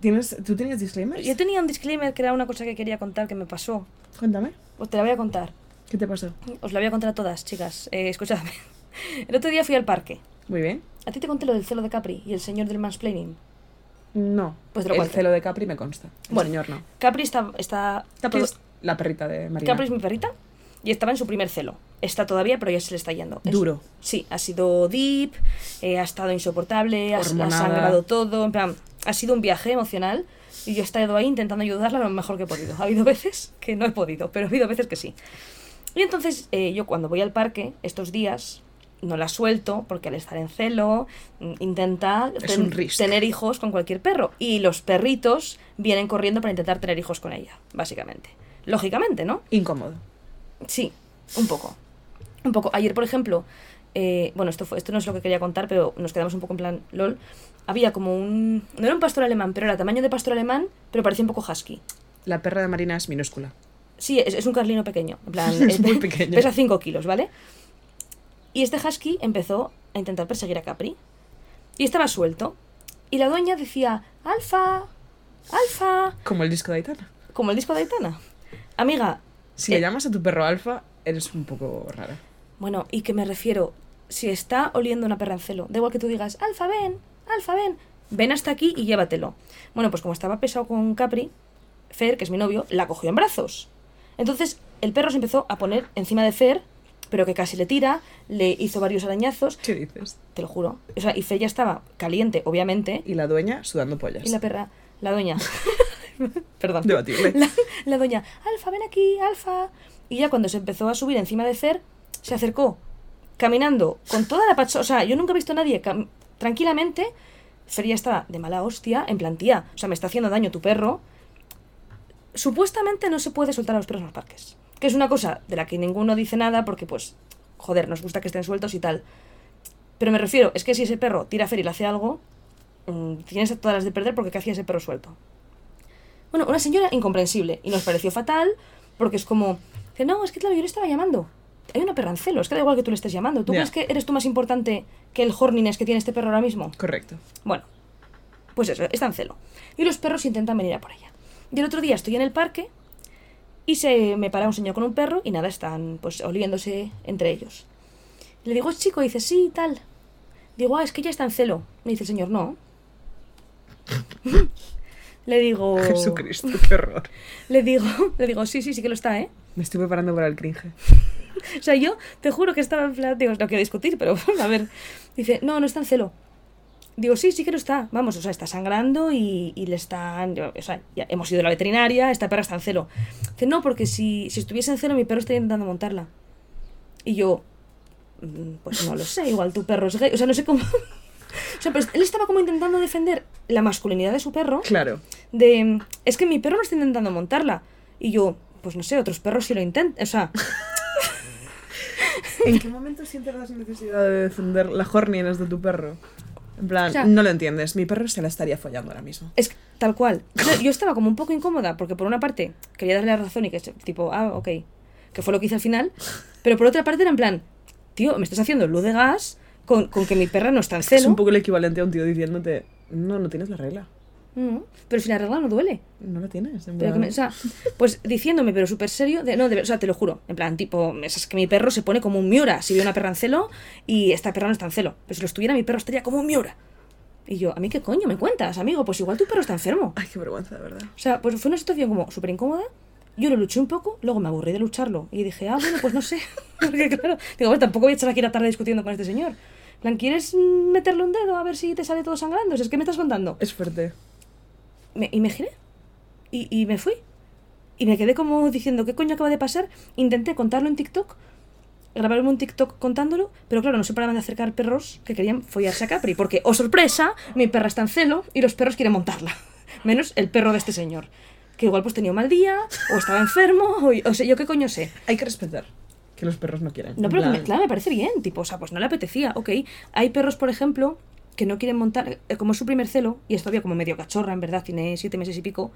¿Tienes, ¿Tú tienes disclaimers? Yo tenía un disclaimer que era una cosa que quería contar que me pasó. Cuéntame. Pues te la voy a contar. ¿Qué te pasó? Os la voy a contar a todas, chicas. Eh, escuchadme. El otro día fui al parque. Muy bien. A ti te conté lo del celo de Capri y el señor del mansplaining. No. Pues te lo el cuento. celo de Capri me consta. El Bueno. señor no. Capri está. está Capri todo- es la perrita de Marina. Capri es mi perrita y estaba en su primer celo. Está todavía, pero ya se le está yendo. Es- Duro. Sí, ha sido deep, eh, ha estado insoportable, ha, sangrado todo. En plan, ha sido un viaje emocional y yo he estado ahí intentando ayudarla lo mejor que he podido. Ha habido veces que no he podido, pero ha habido veces que sí. Y entonces eh, yo cuando voy al parque estos días no la suelto porque al estar en celo mm, intenta tener hijos con cualquier perro y los perritos vienen corriendo para intentar tener hijos con ella, básicamente. Lógicamente, ¿no? Incómodo. Sí, un poco. Un poco. Ayer, por ejemplo, eh, bueno, esto, fue, esto no es lo que quería contar, pero nos quedamos un poco en plan LOL. Había como un. No era un pastor alemán, pero era tamaño de pastor alemán, pero parecía un poco husky. La perra de Marina es minúscula. Sí, es, es un carlino pequeño. En plan, Es eh, muy pequeño. Pesa 5 kilos, ¿vale? Y este husky empezó a intentar perseguir a Capri. Y estaba suelto. Y la dueña decía: Alfa, Alfa, Como el disco de Aitana. como el disco de Aitana. Amiga, Si Eh. le llamas a tu perro alfa, eres un poco rara. Bueno, y que me refiero, si está oliendo una perra en celo, da igual que tú digas, Alfa, ven, Alfa, ven, ven hasta aquí y llévatelo. Bueno, pues como estaba pesado con Capri, Fer, que es mi novio, la cogió en brazos. Entonces el perro se empezó a poner encima de Fer, pero que casi le tira, le hizo varios arañazos, ¿Qué dices? te lo juro. O sea, y Fer ya estaba caliente, obviamente, Y la dueña sudando pollas. y la perra, la doña. Perdón. Debatible. La, la doña, Alfa, ven aquí, Alfa. Y ya cuando se empezó a subir encima de Fer, se acercó, caminando con toda la pacha. O sea, yo nunca he visto a nadie tranquilamente. Fer ya estaba de mala hostia, en plan, tía, o sea, me está haciendo daño tu perro. Supuestamente no se puede soltar a los perros en los parques. Que es una cosa de la que ninguno dice nada porque, pues, joder, nos gusta que estén sueltos y tal. Pero me refiero, es que si ese perro tira a Fer y le hace algo, mm, tienes todas las de perder porque ¿qué hacía ese perro suelto? Bueno, una señora incomprensible. Y nos pareció fatal porque es como, que no, es que claro, yo le estaba llamando. Hay una perra en celo, es que da igual que tú le estés llamando. ¿Tú crees que eres tú más importante que el horniness que tiene este perro ahora mismo? Correcto. Bueno, pues eso, está en celo. Y los perros intentan venir a por ella. Y el otro día estoy en el parque y se me para un señor con un perro y nada, están pues oliéndose entre ellos. Le digo, ¿es chico? Y dice, sí, tal. Digo, ah, es que ya está en celo. Me dice el señor, no. Le digo... Jesucristo, qué horror. Le digo, le digo, sí, sí, sí que lo está, ¿eh? Me estoy preparando para el cringe. O sea, yo te juro que estaba en plan, digo, no quiero discutir, pero a ver. Dice, no, no está en celo. Digo, sí, sí que lo está. Vamos, o sea, está sangrando y, y le están. O sea, ya hemos ido a la veterinaria, esta perra está en celo. Dice, no, porque si, si estuviese en celo, mi perro estaría intentando montarla. Y yo, "Mm, pues no lo sé, igual tu perro es gay. O sea, no sé cómo. O sea, pero él estaba como intentando defender la masculinidad de su perro Claro. de es que mi perro no está intentando montarla y yo pues no sé otros perros sí lo intentan o sea ¿En qué momento sientes la necesidad de defender la horniness de tu perro? En plan, O sea- no lo entiendes. Mi perro se la estaría follando ahora mismo. es que, tal cual yo, yo estaba como un poco incómoda porque por una parte quería darle la razón y que se- tipo ah ok que fue lo que hice al final pero por otra parte era en plan tío me estás haciendo luz de gas con, con que mi perra no está en Es celo un poco el equivalente a un tío diciéndote, no, no tienes la regla. Mm, pero si la regla no duele No la tienes. en Pero que me- o sea, pues diciéndome, pero súper serio, de, no, de, o sea, te lo juro, en plan, tipo, es es que mi perro se pone como un miura si ve una perra en celo y esta perra no está en celo. Pero si lo estuviera, mi perro estaría como un miura. Y yo, ¿a mí qué coño me cuentas, amigo? Pues igual tu perro está enfermo. Ay, qué vergüenza, de verdad. O sea, pues fue una situación como súper incómoda, Yo lo luché un poco, luego me aburrí de lucharlo. Y dije, ah, bueno, pues no sé. Porque claro, digo, bueno, tampoco voy a echar aquí la tarde discutiendo con este señor. Plan, ¿quieres meterle un dedo a ver si te sale todo sangrando? Es que me estás contando. Es fuerte. Me- y me giré. Y, y me fui. Y me quedé como diciendo, ¿qué coño acaba de pasar? Intenté contarlo en TikTok, grabarme un TikTok contándolo, pero claro, no se paraban de acercar perros que querían follarse a Capri, porque, oh sorpresa, mi perra está en celo y los perros quieren montarla. Menos el perro de este señor, que igual pues tenía un mal día, o estaba enfermo, o, o sé yo qué coño sé. Hay que respetar que los perros no quieren. No, pero me- claro, me parece bien, tipo, o sea, pues no le apetecía, ok. Hay perros, por ejemplo, que no quieren montar, eh, como es su primer celo, y es todavía como medio cachorra, en verdad, tiene siete meses y pico.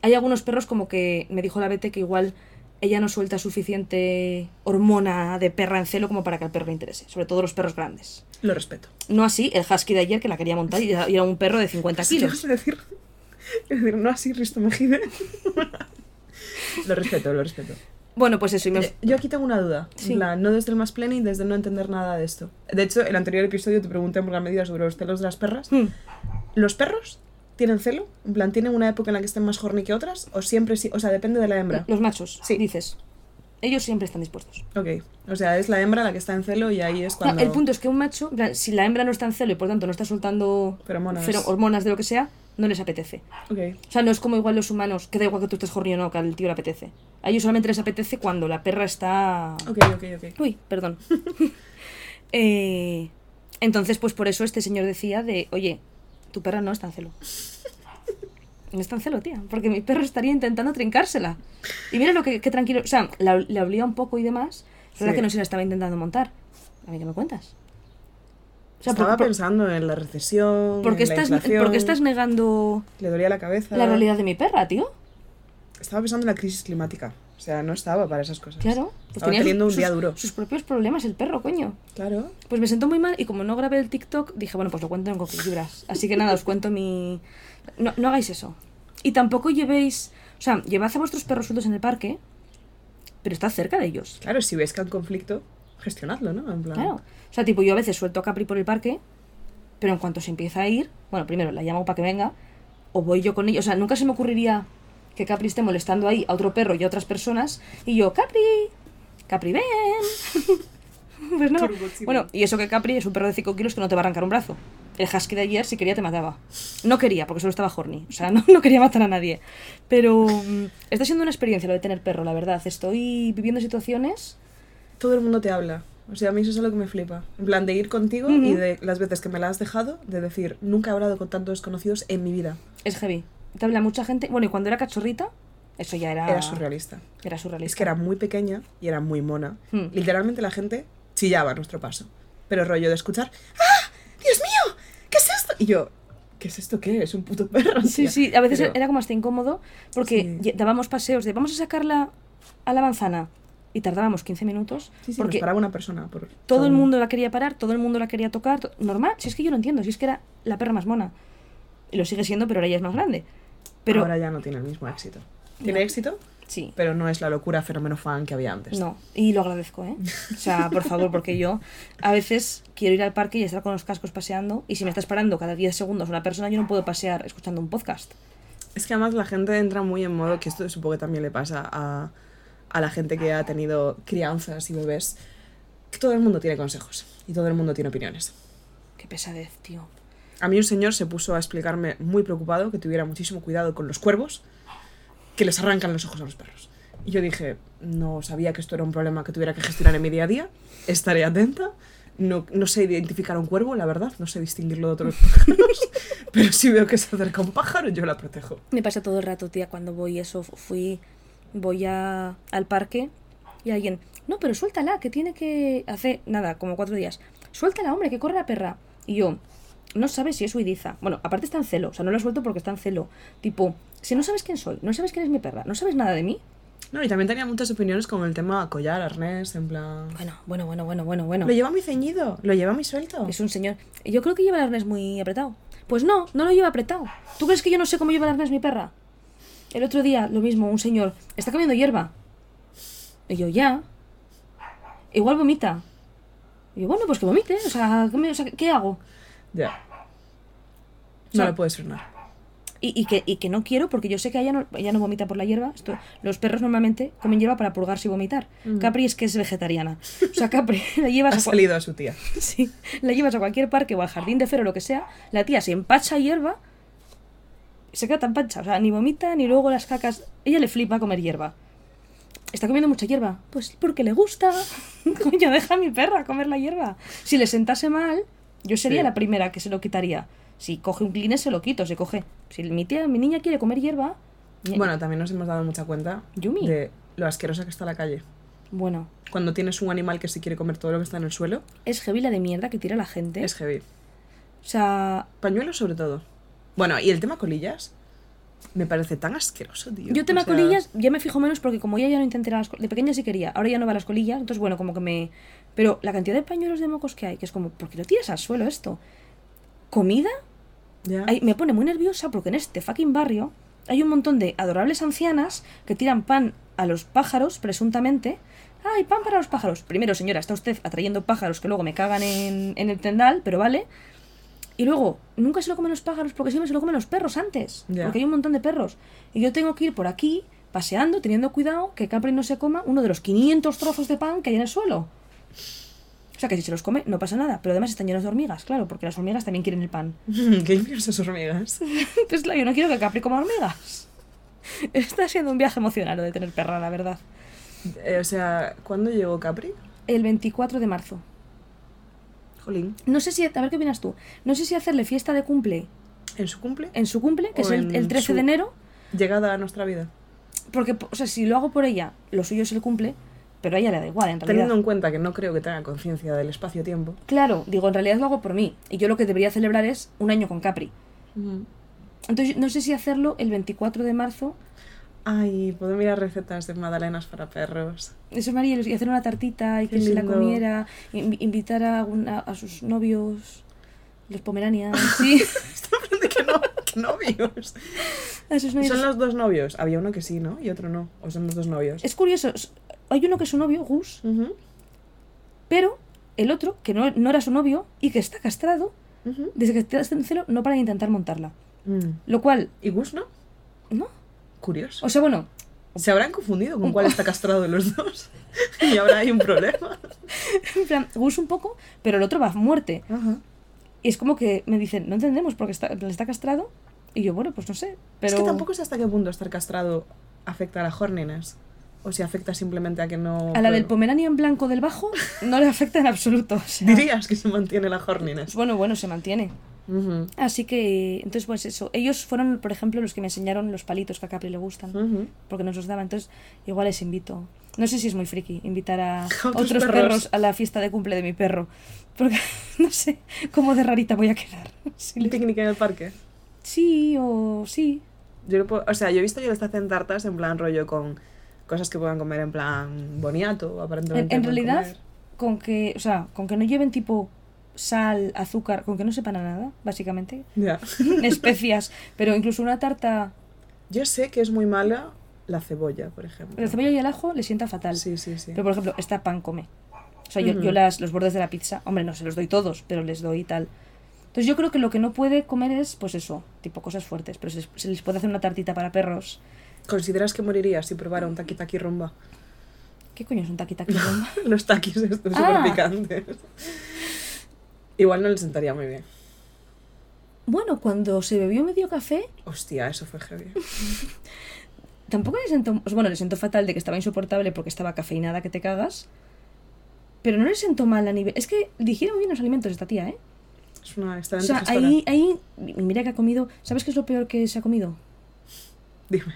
Hay algunos perros como que me dijo la Bete que igual ella no suelta suficiente hormona de perra en celo como para que al perro le interese, sobre todo los perros grandes. Lo respeto. No así el husky de ayer que la quería montar y era un perro de 50 Sí, kilos. es decir, es decir, no así, Risto Mejide. lo respeto, lo respeto. Bueno, pues eso, y me... Yo aquí tengo una duda. Sí. En plan, no desde el más pleno y desde no entender nada de esto. De hecho, en el anterior episodio te pregunté por la medida sobre los celos de las perras. Hmm. ¿Los perros tienen celo? En plan, ¿tienen una época en la que estén más horny que otras? ¿O siempre sí? O sea, depende de la hembra. Los machos, Sí. dices. Ellos siempre están dispuestos. Ok. O sea, es la hembra la que está en celo y ahí es No, cuando... el punto es que un macho, si la hembra no está en celo y por tanto no está soltando Feromonas. fero- hormonas de lo que sea, no les apetece. Ok. O sea, no es como igual los humanos, que da igual que tú estés horny o no, que al tío le apetece. A ellos solamente les apetece cuando la perra está... Ok, ok, ok. Uy, perdón. Eh, entonces, pues por eso este señor decía de, oye, tu perra no está en celo. En celo, tía, porque mi perro estaría intentando trincársela. Y mira lo que, qué tranquilo, o sea, la, le olía un poco y demás. Es verdad Sí. que no se la estaba intentando montar. A mí, ¿qué me cuentas? O sea, Estaba por- por- pensando en la recesión, ¿por qué en la estás, inflación, ¿por qué estás negando Le dolía la cabeza. la realidad de mi perra, tío? Estaba pensando en la crisis climática. O sea, no estaba para esas cosas. Claro. Pues Estaba teniendo un sus- día duro. Sus propios problemas, el perro, coño. Claro. Pues me sentó muy mal y como no grabé el TikTok, dije, bueno, pues lo cuento en Coquilibras. Así que nada, os cuento mi... No, no hagáis eso. Y tampoco llevéis... O sea, llevad a vuestros perros sueltos en el parque, pero estad cerca de ellos. Claro, si veis que hay un conflicto, gestionadlo, ¿no? En plan... Claro. O sea, tipo, yo a veces suelto a Capri por el parque, pero en cuanto se empieza a ir, bueno, primero la llamo para que venga, o voy yo con ella. O sea, nunca se me ocurriría que Capri esté molestando ahí a otro perro y a otras personas, y yo, Capri, Capri, ven. pues. Bueno, y eso que Capri es un perro de 5 kilos que no te va a arrancar un brazo. El husky de ayer, si quería, te mataba. No quería, porque solo estaba horny. O sea, no, no quería matar a nadie. Pero mm, está siendo una experiencia lo de tener perro, la verdad. Estoy viviendo situaciones Todo el mundo te habla. O sea, a mí eso es lo que me flipa. En plan, de ir contigo y de las veces que me la has dejado, de decir, nunca he hablado con tantos desconocidos en mi vida. Es heavy. Te habla mucha gente. Bueno, y cuando era cachorrita, eso ya era. Era surrealista. Era surrealista. Es que era muy pequeña y era muy mona. Hmm. Literalmente la gente chillaba a nuestro paso. Pero rollo de escuchar, ¡Ah! ¡Dios mío! ¿Qué es esto? Y yo, ¿qué es esto? ¿Qué? Es un puto perro. Sí, tía". sí, a veces Pero- era como hasta incómodo porque Sí. dábamos paseos de vamos a sacarla a la manzana y tardábamos 15 minutos Sí, sí, porque nos paraba una persona por todo el mundo la quería parar, todo el mundo la quería tocar. to- Normal, si es que yo no entiendo, si es que era la perra más mona. Y lo sigue siendo, pero ahora ya es más grande. Pero Ahora ya no tiene el mismo éxito. Tiene No. éxito, sí, pero no es la locura fenómeno fan que había antes. no. Y lo agradezco, ¿eh? O sea, por favor, porque yo a veces quiero ir al parque y estar con los cascos paseando y si me estás parando cada 10 segundos una persona, yo no puedo pasear escuchando un podcast. Es que además la gente entra muy en modo, que esto supongo que también le pasa a, a la gente que ha tenido crianzas y bebés, que todo el mundo tiene consejos y todo el mundo tiene opiniones. Qué pesadez, tío. A mí un señor se puso a explicarme muy preocupado que tuviera muchísimo cuidado con los cuervos que les arrancan los ojos a los perros. Y yo dije, no sabía que esto era un problema que tuviera que gestionar en mi día a día, estaré atenta. No, no sé identificar a un cuervo, la verdad, no sé distinguirlo de otros pájaros, pero si veo que se acerca un pájaro, yo la protejo. Me pasa todo el rato, tía, cuando voy eso, fu- fui, voy a, al parque y alguien, no, pero suéltala, que tiene que, hace, nada, como cuatro días, suéltala, hombre, que corre la perra. Y yo, no sabes si es huidiza. Bueno, aparte está en celo, o sea, no la suelto porque está en celo. Tipo, si no sabes quién soy, no sabes quién es mi perra, no sabes nada de mí. No, y también tenía muchas opiniones con el tema collar, arnés, en plan... Bueno, bueno, bueno, bueno, bueno, bueno. Lo lleva muy ceñido, lo lleva muy suelto. Es un señor. Yo creo que lleva el arnés muy apretado. Pues no, no lo lleva apretado. ¿Tú crees que yo no sé cómo lleva el arnés mi perra? El otro día, lo mismo, un señor está comiendo hierba. Y yo, ya. Igual vomita. Y yo, bueno, pues que vomite. O sea, ¿qué, me- o sea, ¿qué hago? Ya. O sea- No lo puedes frenar. Y, y que, y que no quiero porque yo sé que ella no, ella no vomita por la hierba. Esto, los perros normalmente comen hierba para purgarse y vomitar. Capri es que es vegetariana. O sea, Capri la llevas Ha a, salido a su tía. Sí, la llevas a cualquier parque o al jardín de Fer o lo que sea, la tía se empacha hierba se queda tan pancha. O sea, ni vomita ni luego las cacas. Ella le flipa comer hierba. ¿Está comiendo mucha hierba? Pues porque le gusta. Coño, deja a mi perra comer la hierba. Si le sentase mal, yo sería Sí. la primera que se lo quitaría. Si coge un Kleenex, se lo quito, se coge. Si mi tía, mi niña quiere comer hierba. Bueno, también nos hemos dado mucha cuenta Yumi. de lo asquerosa que está la calle. bueno, Cuando tienes un animal que sí quiere comer todo lo que está en el suelo, es heavy la de mierda que tira la gente. es heavy. O sea, Pañuelos sobre todo. Bueno, y el tema colillas me parece tan asqueroso, tío. Yo tema O sea, colillas ya me fijo menos porque como ella ya no intenté las de pequeña sí quería, ahora ya no va a las colillas, entonces bueno, como que me... Pero la cantidad de pañuelos de mocos que hay, que es como, ¿por qué lo tiras al suelo esto? ¿Comida? Ay, me pone muy nerviosa porque en este fucking barrio hay un montón de adorables ancianas que tiran pan a los pájaros, presuntamente. ¡Ay, pan para los pájaros! Primero, señora, está usted atrayendo pájaros que luego me cagan en, en el tendal, pero vale. Y luego, nunca se lo comen los pájaros porque siempre se lo comen los perros antes. Porque hay un montón de perros. Y yo tengo que ir por aquí, paseando, teniendo cuidado que Capri no se coma uno de los 500 trozos de pan que hay en el suelo. O sea que si se los come, no pasa nada. Pero además están llenos de hormigas, claro, porque las hormigas también quieren el pan. ¿Qué esas hormigas? Pues claro, yo no quiero que Capri coma hormigas. Está siendo un viaje emocional lo de tener perra, la verdad. Eh, o sea, ¿cuándo llegó Capri? El 24 de marzo. Jolín. No sé si, a ver qué opinas tú. No sé si hacerle fiesta de cumple ¿En su cumple? en su cumple, que es el, en el 13 su- de enero, Llegada a nuestra vida. porque, o sea, si lo hago por ella, lo suyo es el cumple, pero a ella le da igual, en realidad. Teniendo en cuenta que no creo que tenga conciencia del espacio-tiempo. Claro, digo, en realidad lo hago por mí. Y yo lo que debería celebrar es un año con Capri. Entonces, no sé si hacerlo el 24 de marzo. Ay, puedo mirar recetas de magdalenas para perros. Eso María, y hacer una tartita y Qué que se la lindo. comiera, in- invitar a, alguna- a sus novios, los pomeranians, sí, ¿De qué, no, qué novios? a sus novios. ¿Son los dos novios? Había uno que sí, ¿no? Y otro no. ¿O son los dos novios? Es curioso, hay uno que es su novio, Gus, pero el otro, que no, no era su novio y que está castrado, desde que está en celo, no para de intentar montarla. Mm. Lo cual, ¿Y Gus no? ¿no? Curioso. O sea, bueno, Se habrán confundido con cuál está castrado de los dos. y ahora hay un problema. en plan, Gus un poco, pero el otro va a muerte. Y es como que me dicen, no entendemos porque está, está castrado. Y yo, bueno, pues no sé. Pero... Es que tampoco sé hasta qué punto estar castrado afecta a la horniness. O si afecta simplemente a que no... A la del Pomeranian blanco del bajo no le afecta en absoluto. o sea, Dirías que se mantiene la horniness. Bueno, bueno, se mantiene. Así que, entonces, pues eso. Ellos fueron, por ejemplo, los que me enseñaron los palitos que a Capri le gustan. Porque nos los daban. Entonces, igual les invito. No sé si es muy friki invitar a Otros otros perros. perros. a la fiesta de cumple de mi perro. Porque no sé cómo de rarita voy a quedar. Si Un les- picnic en el parque. Sí o sí. Yo o sea, yo he visto que les hacen tartas en plan rollo con cosas que puedan comer en plan boniato, En, aparentemente. en pueden realidad, comer. con que, o sea, con que no lleven tipo sal, azúcar, con que no sepan a nada, básicamente. Ya. Especias, pero incluso una tarta, Yo sé que es muy mala la cebolla, por ejemplo. el cebolla y el ajo le sienta fatal. Sí, sí, sí. Pero por ejemplo, esta pan come. O sea, yo, Ujú. yo las, los bordes de la pizza, hombre, no se los doy todos, pero les doy tal. Entonces yo creo que lo que no puede comer es, pues eso, tipo cosas fuertes. Pero se, se les puede hacer una tartita para perros. ¿Consideras que morirías si probara un taqui taqui rumba? ¿Qué coño es un taqui taqui rumba? Los taquis estos Ah. súper picantes. Igual no le sentaría muy bien. Bueno, cuando se bebió medio café, Hostia, eso fue heavy. tampoco le sentó, bueno, le sentó fatal de que estaba insoportable porque estaba cafeinada que te cagas. Pero no le sentó mal a nivel... Es que digiere muy bien los alimentos esta tía, ¿eh? Es una O excelente sea, gestora. ahí, ahí, mira que ha comido... ¿Sabes qué es lo peor que se ha comido? Dime.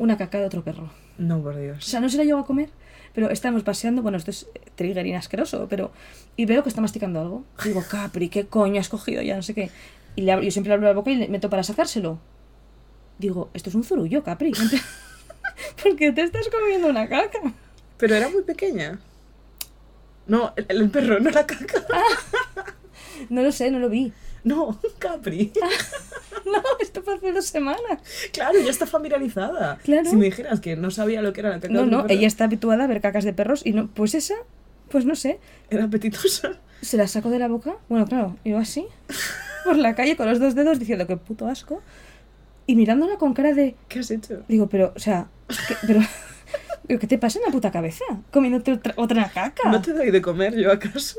Una caca de otro perro. No, por O Dios. sea, no se la llegó a comer, pero estamos paseando, bueno, esto es triggerín asqueroso, pero... Y veo que está masticando algo. Digo, Capri, ¿qué coño has cogido? Ya no sé qué. Y le abro- yo siempre le abro la boca y le meto para sacárselo. Digo, esto es un zurullo, Capri. ¿Por qué te estás comiendo una caca? Pero era muy pequeña. No, el, el perro, no la caca. No lo sé, no lo vi. No, Capri. No, esto fue hace dos semanas. Claro, ya está familiarizada. Claro. Si me dijeras que no sabía lo que era la caca No, de no, perro, ella está habituada a ver cacas de perros y no, pues esa, pues no sé, Era apetitosa. se la saco de la boca. Bueno, claro, yo así, por la calle con los dos dedos diciendo que puto asco. y mirándola con cara de. ¿Qué has hecho? Digo, pero, o sea, ¿qué, pero, pero ¿qué te pasa en la puta cabeza? Comiéndote otra, otra caca. ¿No te doy de comer yo acaso?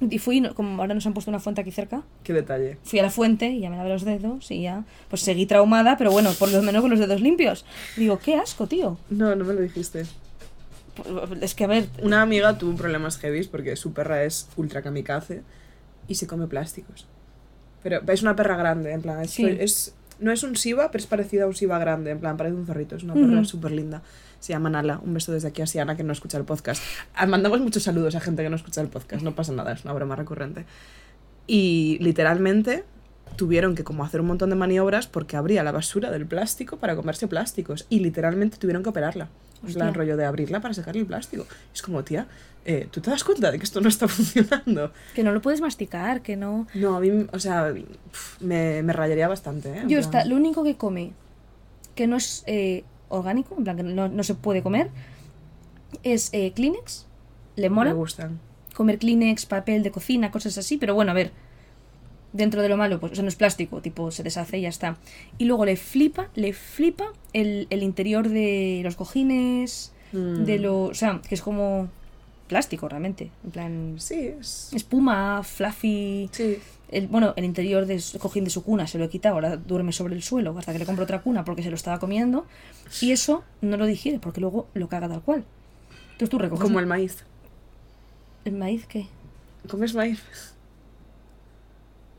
Y fui, como ahora nos han puesto una fuente aquí cerca, Qué detalle. fui a la fuente y ya me lavé los dedos y ya, pues seguí traumada, pero bueno, por lo menos con los dedos limpios. Digo, qué asco, tío. No, no me lo dijiste. Es que a ver, Una amiga tuvo problemas heavy porque su perra es ultra kamikaze y se come plásticos. Pero es una perra grande, en plan, es, Sí. es- no es un Shiba, pero es parecida a un Shiba grande, en plan, parece un zorrito, es una perra Ujú. súper linda. Se llama Nala, un beso desde aquí a Siana que no escucha el podcast. Ah, Mandamos muchos saludos a gente que no escucha el podcast, no pasa nada, es una broma recurrente. Y literalmente tuvieron que como hacer un montón de maniobras porque abría la basura del plástico para comerse plásticos y literalmente tuvieron que operarla. Es el rollo de abrirla para sacarle el plástico. Es como, tía, eh, ¿tú te das cuenta de que esto no está funcionando? que no lo puedes masticar, que no... No, a mí, o sea, pf, me, me rayaría bastante, ¿eh? Yo está, lo único que come que no es eh, orgánico, en plan que no, no se puede comer, es eh, Kleenex. Le mola Me gustan. comer Kleenex, papel de cocina, cosas así, pero bueno, a ver, dentro de lo malo, pues, o sea, no es plástico, tipo, se deshace y ya está. Y luego le flipa, le flipa el, el interior de los cojines, Mm. de lo, o sea, que es como plástico realmente, en plan, Sí, es... espuma, fluffy, Sí. El, bueno, el interior del cojín de su cuna se lo he quitado, ahora duerme sobre el suelo hasta que le compro otra cuna porque se lo estaba comiendo. Y eso no lo digiere porque luego lo caga tal cual. Entonces tú recoges Como el maíz. el maíz, ¿qué? ¿Comes maíz?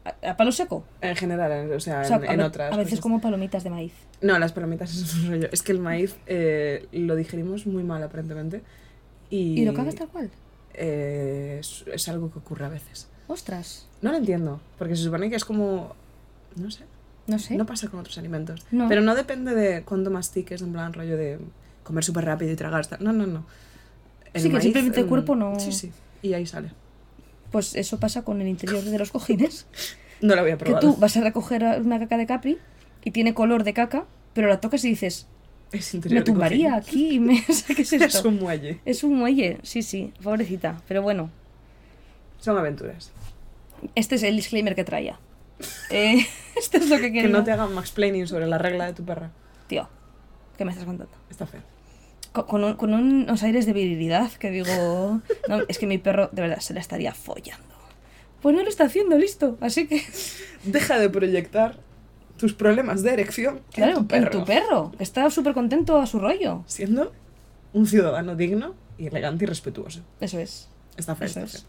¿A, a palo seco? En general, en- o sea, O sea, en, a, en ve- otras a veces cosas. como palomitas de maíz. No, las palomitas es un rollo. Es que el maíz eh, lo digerimos muy mal, aparentemente. Y, ¿Y lo cagas tal cual? eh, es, es algo que ocurre a veces. Ostras, No lo entiendo, porque se supone que es como... No sé. no sé. No pasa con otros alimentos. No. Pero no depende de cuánto mastiques, en plan rollo de comer súper rápido y tragar. tal. No, no, no. Sí, que simplemente el cuerpo no- Sí, sí. Y ahí sale. Pues eso pasa con el interior de los cojines. No lo había que probado. tú vas a recoger una caca de Capri y tiene color de caca, pero la tocas y dices, Es interior me tumbaría aquí y me... ¿Qué es esto? Es un muelle. Es un muelle, sí, sí, pobrecita. Pero bueno, Son aventuras. este es el disclaimer que traía. Eh, esto es lo que Que quería. no te hagan mansplaining sobre la regla de tu perra. Tío, ¿qué me estás contando? Está feo. Con, con un- con unos aires de virilidad que digo... No, es que mi perro, de verdad, se la estaría follando. Pues no lo está haciendo, listo. Así que, Deja de proyectar tus problemas de erección claro, en tu perro. en tu perro. Está súper contento a su rollo. Siendo un ciudadano digno, y elegante y respetuoso. Eso es. Está feo, Eso está es.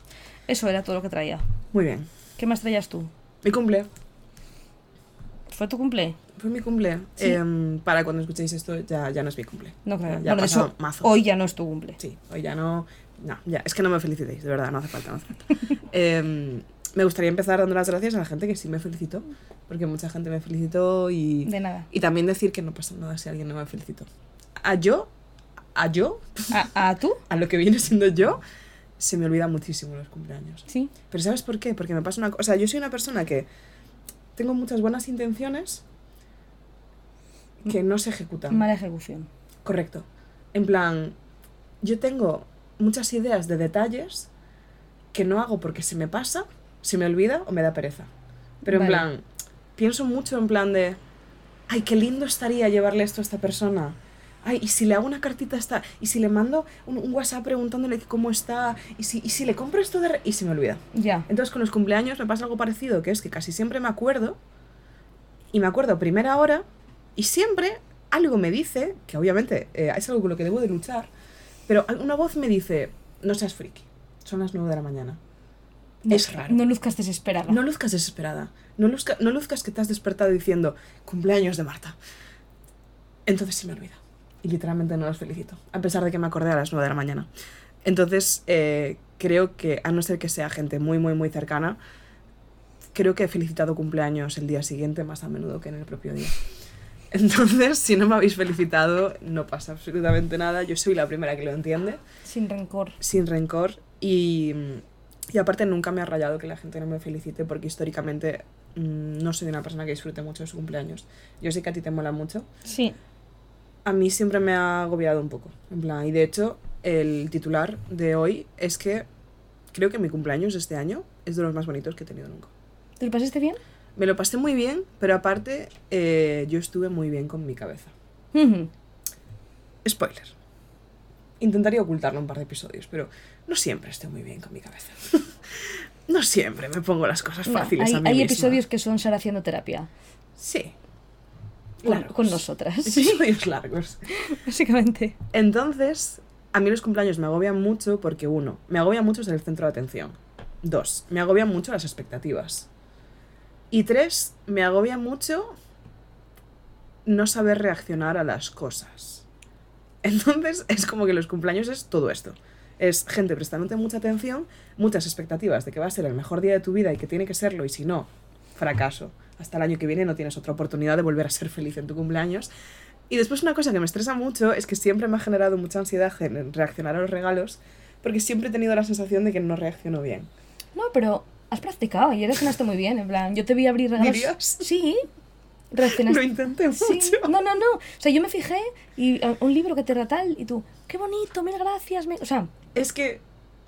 Eso era todo lo que traía. Muy bien. ¿Qué más traías tú? Mi cumple. ¿Fue tu cumple? Fue mi cumple. Sí. Em, para cuando escuchéis esto, ya, ya no es mi cumple. No, claro. Ya, ya bueno, eso, mazo. hoy ya no es tu cumple. Sí, hoy ya no. No, ya, es que no me felicitéis, de verdad, no hace falta, no hace falta. Em, me gustaría empezar dando las gracias a la gente que sí me felicitó, porque mucha gente me felicitó y. De nada. Y también decir que no pasa nada si alguien no me felicitó. A yo, a yo, ¿A, a tú? a lo que viene siendo yo, se me olvidan muchísimo los cumpleaños. Sí. Pero ¿sabes por qué? Porque me pasa una cosa. O sea, yo soy una persona que tengo muchas buenas intenciones que no se ejecutan. Mala ejecución. Correcto. En plan, yo tengo muchas ideas de detalles que no hago porque se me pasa, se me olvida o me da pereza. Pero en plan, pienso mucho en plan de, ay, qué lindo estaría llevarle esto a esta persona. Ay, y si le hago una cartita a esta, y si le mando un, un WhatsApp preguntándole cómo está, y si, y si le compro esto de... re-", Y se me olvida. Ya. Entonces con los cumpleaños me pasa algo parecido, que es que casi siempre me acuerdo, y me acuerdo a primera hora, y siempre algo me dice, que obviamente eh, es algo con lo que debo de luchar, pero una voz me dice, no seas friki, son las 9 de la mañana. No, es raro. No luzcas desesperada. No luzcas desesperada, no, luzca- no luzcas que te has despertado diciendo, cumpleaños de Marta. Entonces se me olvida. Y literalmente no los felicito, a pesar de que me acordé a las 9 de la mañana. Entonces, eh, creo que, a no ser que sea gente muy, muy, muy cercana, creo que he felicitado cumpleaños el día siguiente más a menudo que en el propio día. Entonces, si no me habéis felicitado, no pasa absolutamente nada. Yo soy la primera que lo entiende, Sin rencor. sin rencor. Y, y aparte, nunca me ha rayado que la gente no me felicite, porque históricamente mm, no soy una persona que disfrute mucho de su cumpleaños. Yo sé que a ti te mola mucho. Sí. A mí siempre me ha agobiado un poco. En plan, y de hecho, el titular de hoy es que creo que mi cumpleaños de este año es de los más bonitos que he tenido nunca. ¿Te lo pasaste bien? Me lo pasé muy bien, pero aparte eh, yo estuve muy bien con mi cabeza. Spoiler. Intentaría ocultarlo un par de episodios, pero no siempre estoy muy bien con mi cabeza. no siempre me pongo las cosas No, fáciles hay a mí hay misma. episodios que son haciendo terapia. Sí. Con, Largos. con nosotras. Episodios largos. Básicamente. Entonces, a mí los cumpleaños me agobian mucho porque, uno, me agobia mucho ser el centro de atención. Dos, me agobian mucho las expectativas. Y tres, me agobia mucho no saber reaccionar a las cosas. Entonces, es como que los cumpleaños es todo esto. Es gente prestándote mucha atención, muchas expectativas de que va a ser el mejor día de tu vida y que tiene que serlo, y si no, fracaso. Hasta el año que viene no tienes otra oportunidad de volver a ser feliz en tu cumpleaños. Y después una cosa que me estresa mucho es que siempre me ha generado mucha ansiedad en reaccionar a los regalos, porque siempre he tenido la sensación de que no reacciono bien. No, pero has practicado y reaccionaste muy bien. En plan, yo te vi abrir regalos. ¿Dirías? Sí. Reaccionaste. Lo intenté mucho. Sí. No, no, no. O sea, yo me fijé y eh, un libro que te era tal y tú, qué bonito, mil gracias. mil-". O sea, Es que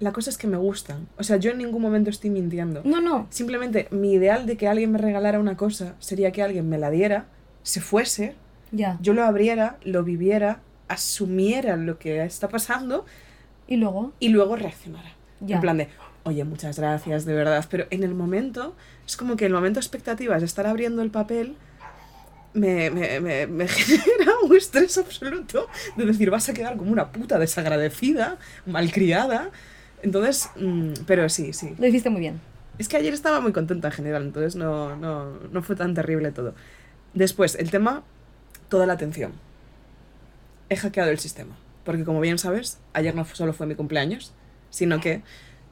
la cosa es que me gustan. O sea, yo en ningún momento estoy mintiendo. no, no. Simplemente mi ideal de que alguien me regalara una cosa sería que alguien me la diera, se fuese, Ya. yo lo abriera, lo viviera, asumiera lo que está pasando Y luego, y luego reaccionara. Ya. En plan de, oye, muchas gracias, de verdad. Pero en el momento, es como que el momento expectativas de estar abriendo el papel me, me, me, me genera un estrés absoluto de decir, vas a quedar como una puta desagradecida, malcriada. Entonces, mm, pero sí, sí. lo hiciste muy bien. Es que ayer estaba muy contenta en general, entonces no, no, no fue tan terrible todo. Después, el tema, toda la atención. He hackeado el sistema. Porque como bien sabes, ayer no solo fue mi cumpleaños, sino que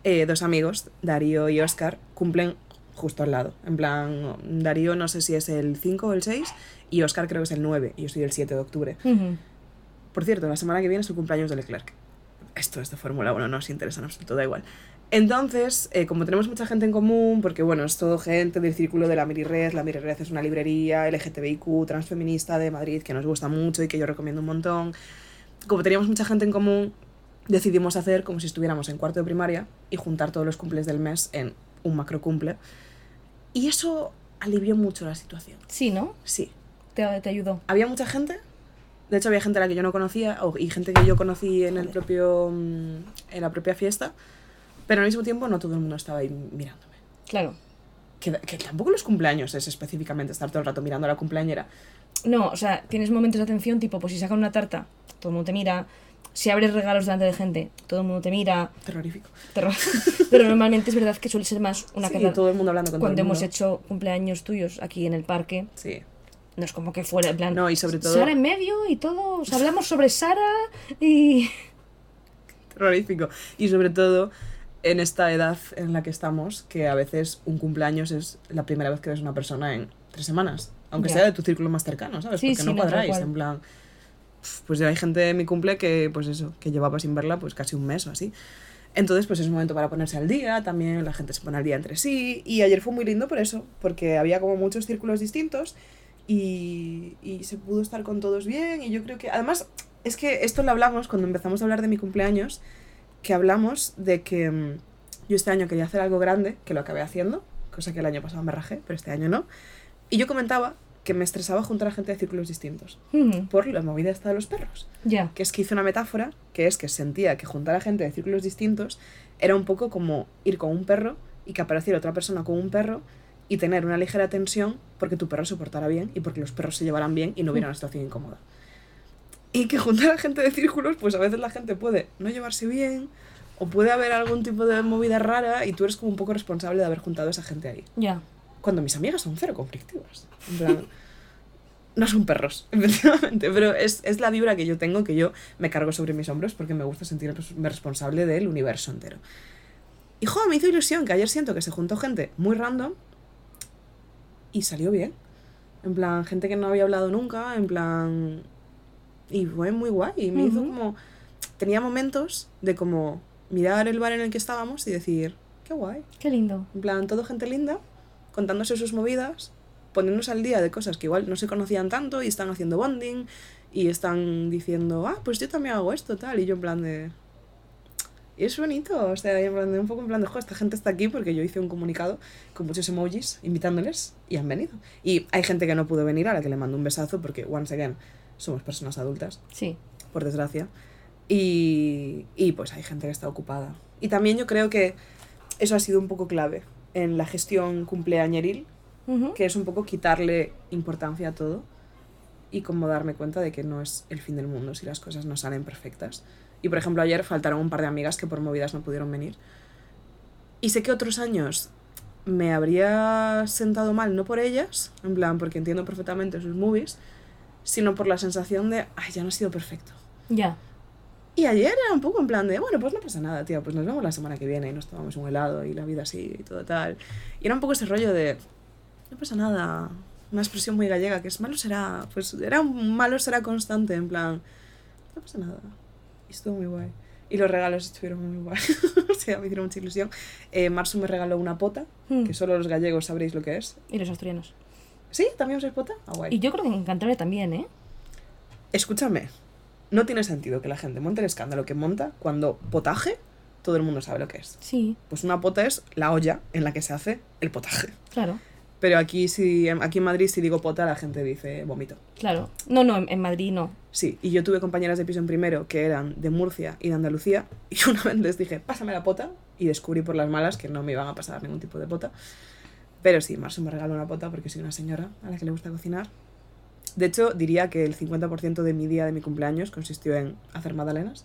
eh, dos amigos, Darío y Oscar, cumplen justo al lado. En plan, Darío no sé si es el 5 o el 6 y Oscar creo que es el 9 y yo soy el 7 de octubre. Por cierto, la semana que viene es el cumpleaños de Leclerc. Esto es de Fórmula 1, no os interesa en absoluto, da igual. Entonces, eh, como tenemos mucha gente en común, porque bueno, es todo gente del círculo de la Mirired, la Mirired es una librería LGTBIQ, transfeminista de Madrid, que nos gusta mucho y que yo recomiendo un montón. Como teníamos mucha gente en común, decidimos hacer como si estuviéramos en cuarto de primaria y juntar todos los cumples del mes en un macro cumple. Y eso alivió mucho la situación. Sí, ¿no? Sí, Te, te ayudó. había mucha gente. De hecho, había gente a la que yo no conocía o- y gente que yo conocí en, el propio, mm, en la propia fiesta. Pero al mismo tiempo no todo el mundo estaba ahí mirándome. Claro. Que, que tampoco los cumpleaños es específicamente estar todo el rato mirando a la cumpleañera. No, o sea, tienes momentos de atención, tipo, pues si sacan una tarta, todo el mundo te mira. Si abres regalos delante de gente, todo el mundo te mira. Terrorífico. te ro- Pero normalmente es verdad que suele ser más una Sí, casa. todo el mundo hablando con Cuando todo el hemos mundo. hecho cumpleaños tuyos aquí en el parque, Sí. No es como que fuera, en plan. No, y sobre todo- Sara en medio y todos hablamos sobre Sara y. Terrorífico. Y sobre todo en esta edad en la que estamos, que a veces un cumpleaños es la primera vez que ves a una persona en tres semanas. Aunque Ya. sea de tu círculo más cercano, ¿sabes? Sí, Porque sí, no no, cuadráis, cual. en plan... Pues hay gente en mi cumple que, pues eso, que llevaba sin verla pues casi un mes o así. Entonces, pues es un momento para ponerse al día, también la gente se pone al día entre sí. Y ayer fue muy lindo por eso, porque había como muchos círculos distintos y, y se pudo estar con todos bien. Y yo creo que, además, es que esto lo hablamos cuando empezamos a hablar de mi cumpleaños, que hablamos de que mm, yo este año quería hacer algo grande, que lo acabé haciendo, cosa que el año pasado me rajé, pero este año no. Y yo comentaba que me estresaba juntar a gente de círculos distintos, por la movida esta de los perros Ya. que es que hice una metáfora, que es que sentía que juntar a gente de círculos distintos era un poco como ir con un perro y que apareciera otra persona con un perro y tener una ligera tensión porque tu perro se portara bien y porque los perros se llevaran bien y no hubiera una situación incómoda. Y que juntar a gente de círculos, pues a veces la gente puede no llevarse bien o puede haber algún tipo de movida rara y tú eres como un poco responsable de haber juntado a esa gente ahí. Ya. Cuando mis amigas son cero conflictivas. En plan, no son perros, efectivamente, pero es, es la vibra que yo tengo, que yo me cargo sobre mis hombros porque me gusta sentirme responsable del universo entero. Y joder, me hizo ilusión que ayer siento que se juntó gente muy random y salió bien. En plan, gente que no había hablado nunca, en plan... Y fue muy guay, y me hizo como... Tenía momentos de como mirar el bar en el que estábamos y decir, qué guay. Qué lindo. En plan, todo gente linda, contándose sus movidas, poniéndose al día de cosas que igual no se conocían tanto y están haciendo bonding y están diciendo, ah, pues yo también hago esto, tal. Y yo en plan de... Y es bonito, o sea, un poco en plan de, "Jo, esta gente está aquí porque yo hice un comunicado con muchos emojis invitándoles y han venido. Y hay gente que no pudo venir a la que le mando un besazo porque, once again, somos personas adultas, Sí. por desgracia. Y, y pues hay gente que está ocupada. Y también yo creo que eso ha sido un poco clave en la gestión cumpleañeril, que es un poco quitarle importancia a todo y como darme cuenta de que no es el fin del mundo si las cosas no salen perfectas. Y por ejemplo, ayer faltaron un par de amigas que por movidas no pudieron venir. Y sé que otros años me habría sentado mal, no por ellas, en plan, porque entiendo perfectamente sus movies, sino por la sensación de, ay, ya no ha sido perfecto. Ya. Y ayer era un poco en plan de, bueno, pues no pasa nada, tío, pues nos vemos la semana que viene y nos tomamos un helado y la vida así y todo tal. Y era un poco ese rollo de, no pasa nada, una expresión muy gallega que es malo será, pues era un malo será constante, en plan, no pasa nada. Y estuvo muy guay. Y los regalos estuvieron muy guay. o sea, me hicieron mucha ilusión. Eh, Marsu me regaló una pota, Hmm. que solo los gallegos sabréis lo que es. Y los asturianos. ¿Sí? ¿También usáis pota? Ah, guay. Y yo creo que en Cantabria también, ¿eh? Escúchame, no tiene sentido que la gente monte el escándalo que monta cuando potaje, todo el mundo sabe lo que es. Sí, Pues una pota es la olla en la que se hace el potaje. claro. Pero aquí, si, aquí en Madrid, si digo pota, la gente dice vómito. Claro. No, no, en, en Madrid no. Sí, y yo tuve compañeras de piso en primero que eran de Murcia y de Andalucía, y una vez les dije, pásame la pota, y descubrí por las malas que no me iban a pasar ningún tipo de pota. Pero sí, Marso me regaló una pota porque soy una señora a la que le gusta cocinar. De hecho, diría que el 50% de mi día de mi cumpleaños consistió en hacer magdalenas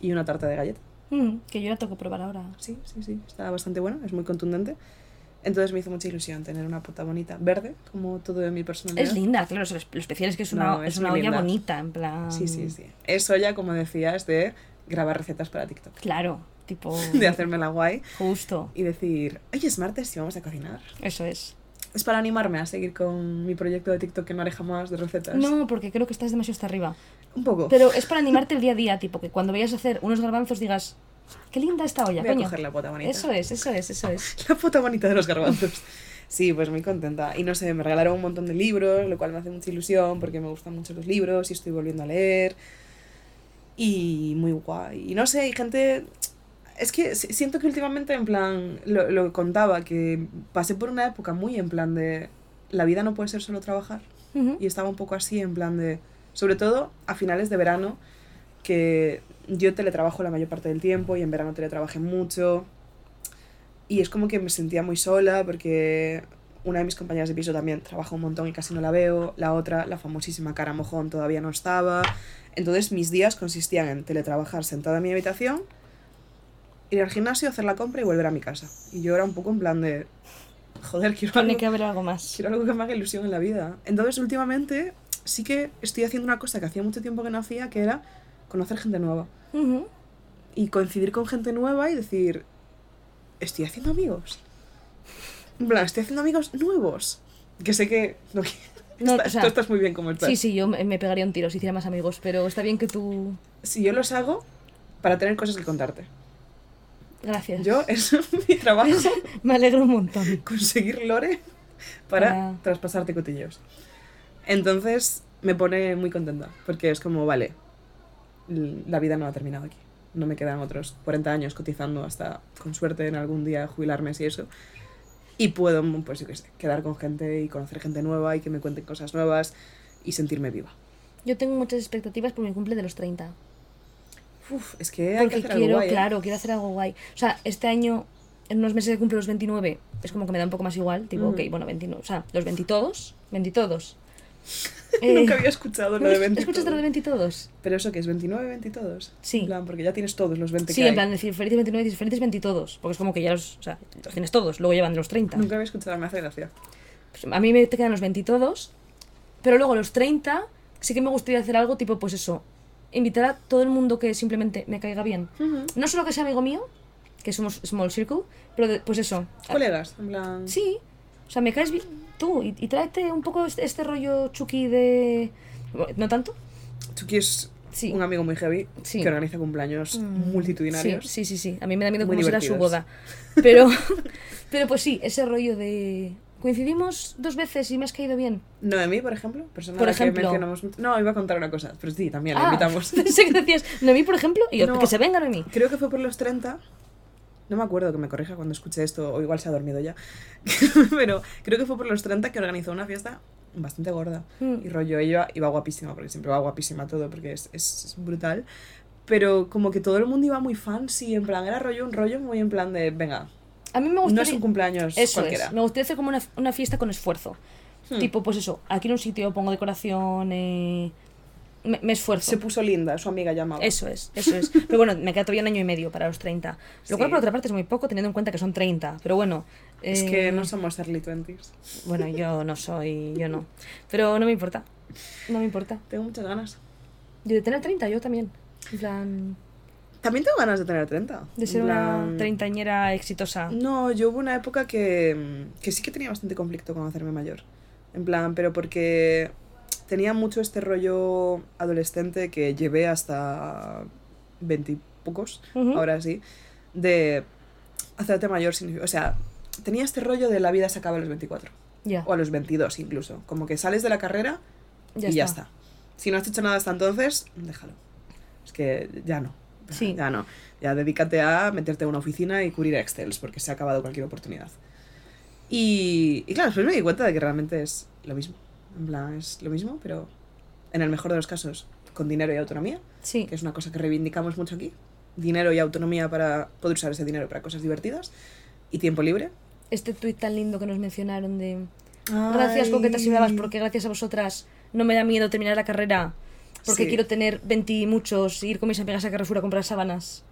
y una tarta de galleta. Mm, que yo la tengo que probar ahora. Sí, sí, sí, está bastante bueno, es muy contundente. Entonces me hizo mucha ilusión tener una pota bonita, verde, como todo de mi personalidad. Es linda, claro. Lo especial es que es una, No, es es una olla linda. bonita, en plan. Sí, sí, sí. Eso ya, como decías, de grabar recetas para TikTok. Claro, tipo. De hacerme la guay Justo. y decir, oye, es martes y vamos a cocinar. Eso es. Es para animarme a seguir con mi proyecto de TikTok que no haré jamás de recetas. No, porque creo que estás demasiado hasta arriba. Un poco. Pero es para animarte el día a día, tipo, que cuando vayas a hacer unos garbanzos digas, qué linda esta olla, Voy a coño. coger la pota bonita. Eso es, eso es, eso es. La pota bonita de los garbanzos. Sí, pues muy contenta. Y no sé, me regalaron un montón de libros, lo cual me hace mucha ilusión porque me gustan mucho los libros y estoy volviendo a leer. Y muy guay. Y no sé, hay gente... Es que si- siento que últimamente, en plan, lo, lo contaba, que pasé por una época muy en plan de... La vida no puede ser solo trabajar. Ujú. Y estaba un poco así, en plan de... Sobre todo a finales de verano, que yo teletrabajo la mayor parte del tiempo y en verano teletrabajé mucho. Y es como que me sentía muy sola porque una de mis compañeras de piso también trabaja un montón y casi no la veo. La otra, la famosísima cara mojón, todavía no estaba. Entonces mis días consistían en teletrabajar sentada en mi habitación, ir al gimnasio, hacer la compra y volver a mi casa. Y yo era un poco en plan de... Joder, quiero Tiene algo, que haber algo más. quiero algo que me haga ilusión en la vida. Entonces últimamente sí que estoy haciendo una cosa que hacía mucho tiempo que no hacía, que era conocer gente nueva Ujú. y coincidir con gente nueva y decir, estoy haciendo amigos. En plan, estoy haciendo amigos nuevos. Que sé que... No, No, está- o sea, tú estás muy bien como estás. Sí, sí, yo me pegaría un tiro si hiciera más amigos, pero está bien que tú... Si yo los hago para tener cosas que contarte. Gracias. Yo, es mi trabajo, Me alegro un montón. conseguir lore para Para- traspasarte cotilleos. Entonces, me pone muy contenta, porque es como, vale, la vida no ha terminado aquí. No me quedan otros 40 años cotizando hasta, con suerte, en algún día jubilarme si eso. Y puedo, pues yo qué sé, quedar con gente y conocer gente nueva y que me cuenten cosas nuevas y sentirme viva. Yo tengo muchas expectativas por mi cumple de los 30. Uf, es que hay que Porque hacer algo quiero, guay, ¿eh? claro, quiero hacer algo guay. O sea, este año, en unos meses que cumplo los 29, es como que me da un poco más igual. Tipo, Ujú. ok, bueno, 29. O sea, los 20 todos. 20 todos. Nunca había escuchado lo de 20 ¿Escuchaste lo de 20 todos? Pero eso que es 29, 20 todos. Sí. En plan, porque ya tienes todos los 20 Sí, que en hay. plan decir felices 29 dices felices 20 todos. Porque es como que ya los, o sea, los tienes todos, luego llevan de los 30. Nunca había escuchado, me hace gracia. Pues a mí me te quedan los 20 todos, pero luego los 30 sí que me gustaría hacer algo tipo, pues eso, invitar a todo el mundo que simplemente me caiga bien. No solo que sea amigo mío, que somos small circle, pero de- pues eso. Colegas, en plan... Sí, o sea, me caes bien tú y, y tráete un poco este, este rollo chucky de... ¿No tanto? Chucky es Sí. un amigo muy heavy Sí. que organiza cumpleaños multitudinarios. Sí, sí, sí, sí. A mí me da miedo Muy cómo será su boda. Pero, pero pues sí, ese rollo de Coincidimos dos veces y me has caído bien. Noemí, por ejemplo, persona Por la que ejemplo. mencionamos No, iba a contar una cosa, pero sí, también la Ah, invitamos. pensé que decías Noemí, por ejemplo, y yo, No. que se venga Noemí. Creo que fue por los 30. No me acuerdo que me corrija cuando escuché esto, o igual se ha dormido ya. Pero creo que fue por los 30 que organizó una fiesta bastante gorda. Mm. Y rollo, ella iba guapísima, porque siempre va guapísima todo, porque es, es, es brutal. Pero como que todo el mundo iba muy fancy, en plan, era rollo, un rollo muy en plan de, venga, A mí me no gustaría... es un cumpleaños Eso cualquiera. es, me gustaría hacer como una, una fiesta con esfuerzo. Hmm. Tipo, pues eso, aquí en un sitio pongo decoración, eh, me, me esfuerzo. Se puso linda, su amiga llamaba. Eso es, eso es. Pero bueno, me queda todavía un año y medio para los 30. Lo cual, Sí. por otra parte, es muy poco teniendo en cuenta que son 30. Pero bueno. Es eh, que no somos early 20s. Bueno, yo no soy, yo no. Pero no me importa. No me importa. Tengo muchas ganas. Yo de tener 30, yo también. En plan, También tengo ganas de tener 30. de ser una treintañera exitosa. No, yo hubo una época que, que sí que tenía bastante conflicto con hacerme mayor. En plan, pero porque tenía mucho este rollo adolescente que llevé hasta veintipocos, Ujú. ahora sí, de hacerte mayor. significa- O sea, tenía este rollo de la vida se acaba a los 24, Ya, o a los 22 incluso. Como que sales de la carrera ya y está. ya está. Si no has hecho nada hasta entonces, déjalo. Es que ya no. Sí. Ya no. Ya dedícate a meterte a una oficina y cubrir Excels, porque se ha acabado cualquier oportunidad. Y, y claro, después me di cuenta de que realmente es lo mismo. En plan, es lo mismo, pero en el mejor de los casos, con dinero y autonomía, Sí. que es una cosa que reivindicamos mucho aquí. Dinero y autonomía para poder usar ese dinero para cosas divertidas. Y tiempo libre. Este tuit tan lindo que nos mencionaron de... Gracias, Ay. coquetas y bravas, porque gracias a vosotras no me da miedo terminar la carrera. Porque Sí. quiero tener 20 y muchos, ir con mis amigas a Carrefour a comprar sábanas.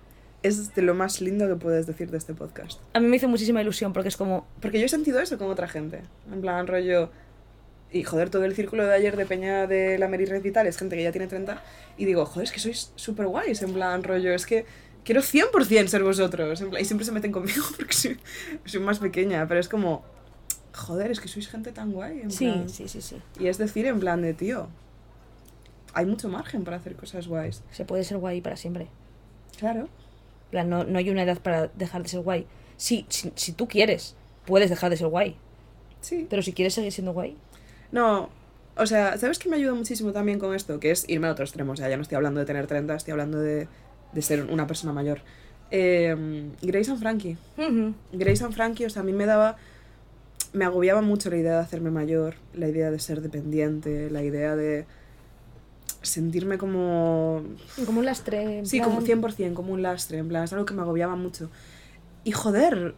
Es de lo más lindo que puedes decir de este podcast. A mí me hizo muchísima ilusión porque es como, Porque yo he sentido eso con otra gente. En plan, rollo. Y joder, todo el círculo de ayer de Peña de la Mary Red y tal es gente que ya tiene 30. Y digo, joder, es que sois súper guays. En plan, rollo, es que quiero 100% ser vosotros. En plan, y siempre se meten conmigo porque soy, soy más pequeña. Pero es como, joder, es que sois gente tan guay. En sí, plan. sí, sí, sí. Y es decir, en plan de, tío, hay mucho margen para hacer cosas guays. Se puede ser guay para siempre. Claro. Plan, no, no hay una edad para dejar de ser guay. Sí, si, si tú quieres, puedes dejar de ser guay. Sí. Pero si quieres seguir siendo guay, No, o sea, ¿sabes qué me ayuda muchísimo también con esto? Que es irme a otro extremo. O sea, ya no estoy hablando de tener 30, estoy hablando de, de ser una persona mayor. Eh, Grace and Frankie. Ujú. Grace and Frankie, o sea, a mí me daba. Me agobiaba mucho la idea de hacerme mayor, la idea de ser dependiente, la idea de sentirme como. como un lastre. en Sí, plan- como 100%, como un lastre, en plan, es algo que me agobiaba mucho. Y joder,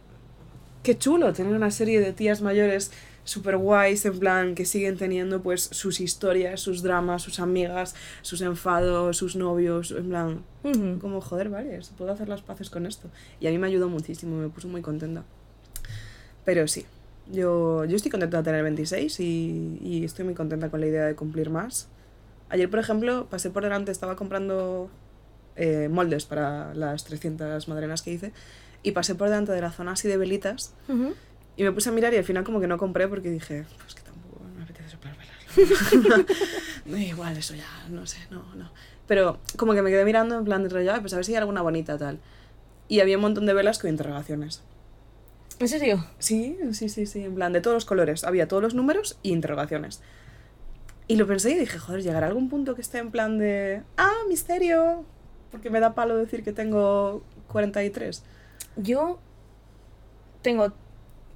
qué chulo tener una serie de tías mayores super guays, en plan, que siguen teniendo pues sus historias, sus dramas, sus amigas, sus enfados, sus novios, en plan, Ujú. como joder, vale, puedo hacer las paces con esto. Y a mí me ayudó muchísimo, me puso muy contenta. Pero sí, yo, yo estoy contenta de tener 26 y, y estoy muy contenta con la idea de cumplir más. Ayer, por ejemplo, pasé por delante, estaba comprando eh, moldes para las 300 madrenas que hice y pasé por delante de la zona así de velitas. Y me puse a mirar y al final como que no compré porque dije, pues que tampoco me apetece soplar velas. No, Igual eso ya, no sé, no, no. Pero como que me quedé mirando en plan de rollo, "Ay, pues a ver si hay alguna bonita tal. Y había un montón de velas con interrogaciones. ¿En serio? Sí, sí, sí, sí, en plan de todos los colores. Había todos los números y interrogaciones. Y lo pensé y dije, joder, llegará algún punto que esté en plan de, ah, misterio, porque me da palo decir que tengo 43. Yo tengo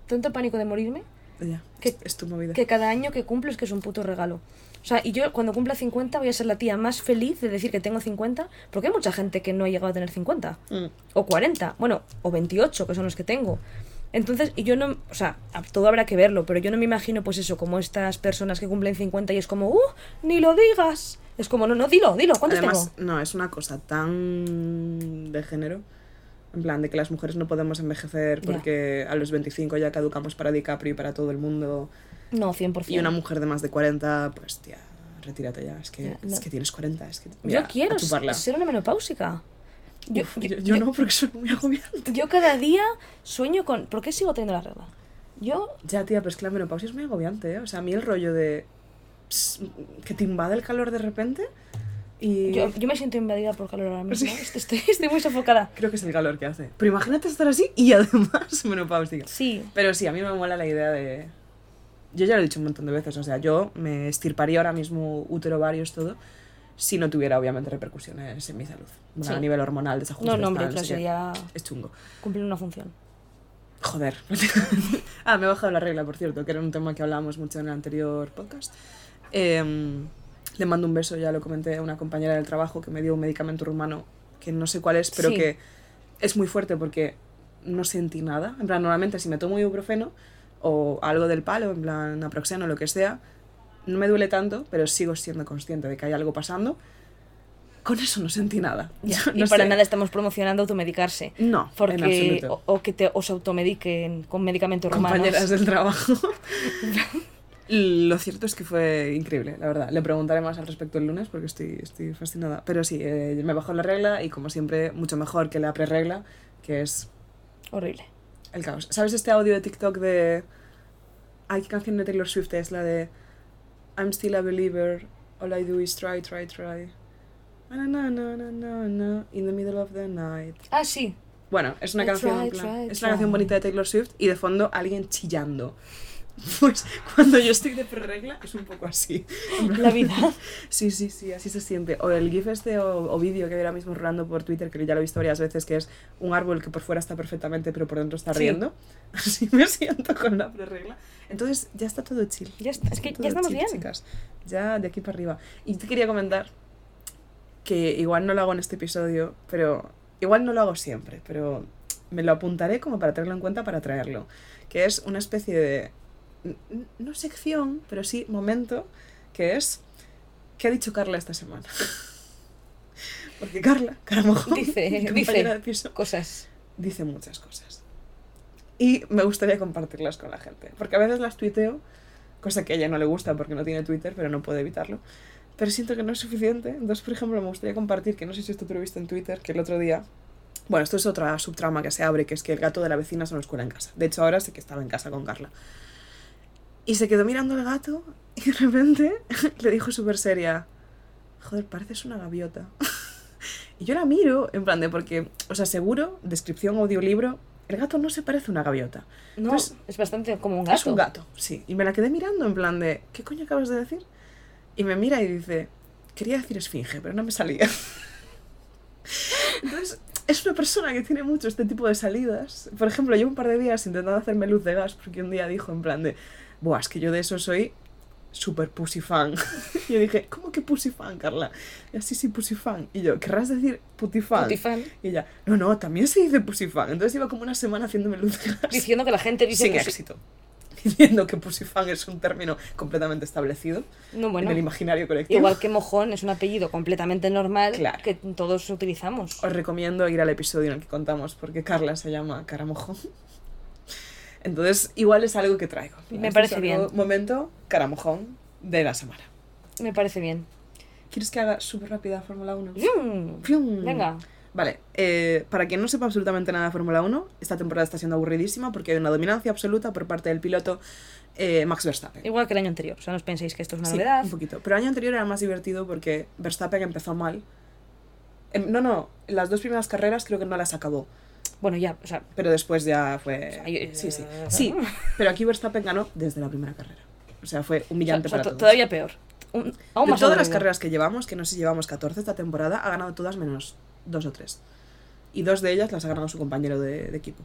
tanto pánico de morirme Ya, ¿Qué- es, tu movida. que cada año que cumplo es que es un puto regalo. O sea, y yo cuando cumpla 50 voy a ser la tía más feliz de decir que tengo 50, porque hay mucha gente que no ha llegado a tener 50. Mm. o 40, bueno, o 28, que son los que tengo. Entonces, y yo no, o sea, todo habrá que verlo, pero yo no me imagino, pues eso, como estas personas que cumplen 50 y es como, ¡uh! ¡Ni lo digas! Es como, no, no, dilo, dilo, ¿cuántos Además, tengo? no, es una cosa tan de género. En plan, de que las mujeres no podemos envejecer porque a los 25 ya caducamos para DiCaprio y para todo el mundo. No, 100%. Y una mujer de más de 40, pues tía, retírate ya. Es que, Ya, no. es que tienes 40. Es que, Yo mira, quiero a chuparla. ser una menopáusica. Yo, Uf, yo- yo, yo yo- no, porque soy muy agobiante. yo cada día sueño con... ¿Por qué sigo teniendo la regla? Yo, Ya, tía, pero es que la menopausia es muy agobiante, ¿eh? O sea, a mí el rollo de. ps, que te invade el calor de repente. Y. yo, yo me siento invadida por calor ahora mismo. Sí. Estoy, estoy muy sofocada. Creo que es el calor que hace. Pero imagínate estar así y además menopáusica. Sí, Pero sí, a mí me mola la idea de, yo ya lo he dicho un montón de veces, o sea, yo me estirparía ahora mismo útero, varios, todo, si no tuviera obviamente repercusiones en mi salud. Sí. A nivel hormonal, desajustes. No, no, hombre, claro, sería Es chungo. cumplir una función. Joder. ah, me he bajado la regla, por cierto, que era un tema que hablábamos mucho en el anterior podcast. Em, le mando un beso, ya lo comenté a una compañera del trabajo que me dio un medicamento rumano que no sé cuál es, pero Sí. que es muy fuerte porque no sentí nada. En plan, normalmente si me tomo ibuprofeno o algo del palo, en plan naproxeno o lo que sea, no me duele tanto, pero sigo siendo consciente de que hay algo pasando. Con eso no sentí nada. Ya, Yo y no para sé. nada estamos promocionando automedicarse. No, en absoluto. o, o que te, os automediquen con medicamentos rumanos. compañeras del trabajo. Lo cierto es que fue increíble, la verdad. Le preguntaré más al respecto el lunes porque estoy, estoy fascinada. Pero sí, eh, me bajó la regla y como siempre, mucho mejor que la pre-regla, que es Horrible. el caos. ¿Sabes este audio de TikTok de... Ay, ¿qué canción de Taylor Swift es? La de... I'm still a believer, all I do is try, try, try. Na, na, na, na, na, na, in the middle of the night. Ah, sí. Bueno, es una I canción, try, plan- try, es una canción try. bonita de Taylor Swift y de fondo alguien chillando. Pues cuando yo estoy de pre-regla es un poco así. La vida. Sí, sí, sí, así se siente. O el gif este o, o vídeo que hay ahora mismo rolando por Twitter, que ya lo he visto varias veces, que es un árbol que por fuera está perfectamente, pero por dentro está Sí. riendo. Así me siento con la pre-regla. Entonces ya está todo chill. Ya está, es que todo ya estamos chill, bien. chicas. Ya de aquí para arriba. Y te quería comentar que igual no lo hago en este episodio, pero igual no lo hago siempre, pero me lo apuntaré como para tenerlo en cuenta para traerlo. Que es una especie de, no sección, pero sí momento, que es, ¿qué ha dicho Carla esta semana? Porque Carla, Caramojo, Dice- mi dice. compañera de piso, Cosas. dice muchas cosas. Y me gustaría compartirlas con la gente. Porque a veces las tuiteo, cosa que a ella no le gusta porque no tiene Twitter, pero no puede evitarlo. Pero siento que no es suficiente. Entonces, por ejemplo, me gustaría compartir, que no sé si esto tú lo viste en Twitter, que el otro día... Bueno, esto es otra subtrama que se abre, que es que el gato de la vecina se lo escuela en casa. De hecho, ahora sé que estaba en casa con Carla. Y se quedó mirando al gato y de repente le dijo súper seria, joder, pareces una gaviota. Y yo la miro, en plan de porque, os aseguro, descripción audiolibro, el gato no se parece a una gaviota. No, Pues- es bastante como un gato. Es un gato, sí. Y me la quedé mirando en plan de, ¿qué coño acabas de decir? Y me mira y dice, quería decir esfinge, pero no me salía. Entonces, es una persona que tiene mucho este tipo de salidas. Por ejemplo, llevo un par de días intentando hacerme luz de gas porque un día dijo en plan de, buah, es que yo de eso soy super pussy fan. yo dije, ¿cómo que pussy fan, Carla? Y así sí, pussy fan. Y yo, ¿querrás decir puti fan? Putifan, Y ella, no, no, también se dice pussy fan. Entonces iba como una semana haciéndome luz diciendo que la gente dice sin sí. éxito. Diciendo que pussy fan es un término completamente establecido No, bueno. en el imaginario colectivo. Igual que mojón es un apellido completamente normal Claro. que todos utilizamos. Os recomiendo ir al episodio en el que contamos porque Carla se llama Caramojón. Entonces, igual es algo que traigo. Me Este parece bien. Momento Caramojón de la semana. Me parece bien. ¿Quieres que haga súper rápida Fórmula 1? ¡Fium! ¡Fium! Venga. Vale, eh, para quien no sepa absolutamente nada de Fórmula 1, esta temporada está siendo aburridísima porque hay una dominancia absoluta por parte del piloto eh, Max Verstappen. Igual que el año anterior. O sea, no os penséis que esto es una Sí, novedad. un poquito. Pero el año anterior era más divertido porque Verstappen empezó mal. Em, no, no, las dos primeras carreras creo que no las acabó. Bueno, ya, o sea, Pero después ya fue... sea, yo- Sí, sí. Sí, pero aquí Verstappen ganó desde la primera carrera. O sea, fue humillante o sea, para todos. todavía peor. Un- aún de más todas las carreras que llevamos, que no sé si llevamos 14 esta temporada, ha ganado todas menos dos o tres. Y dos de ellas las ha ganado su compañero de, de equipo.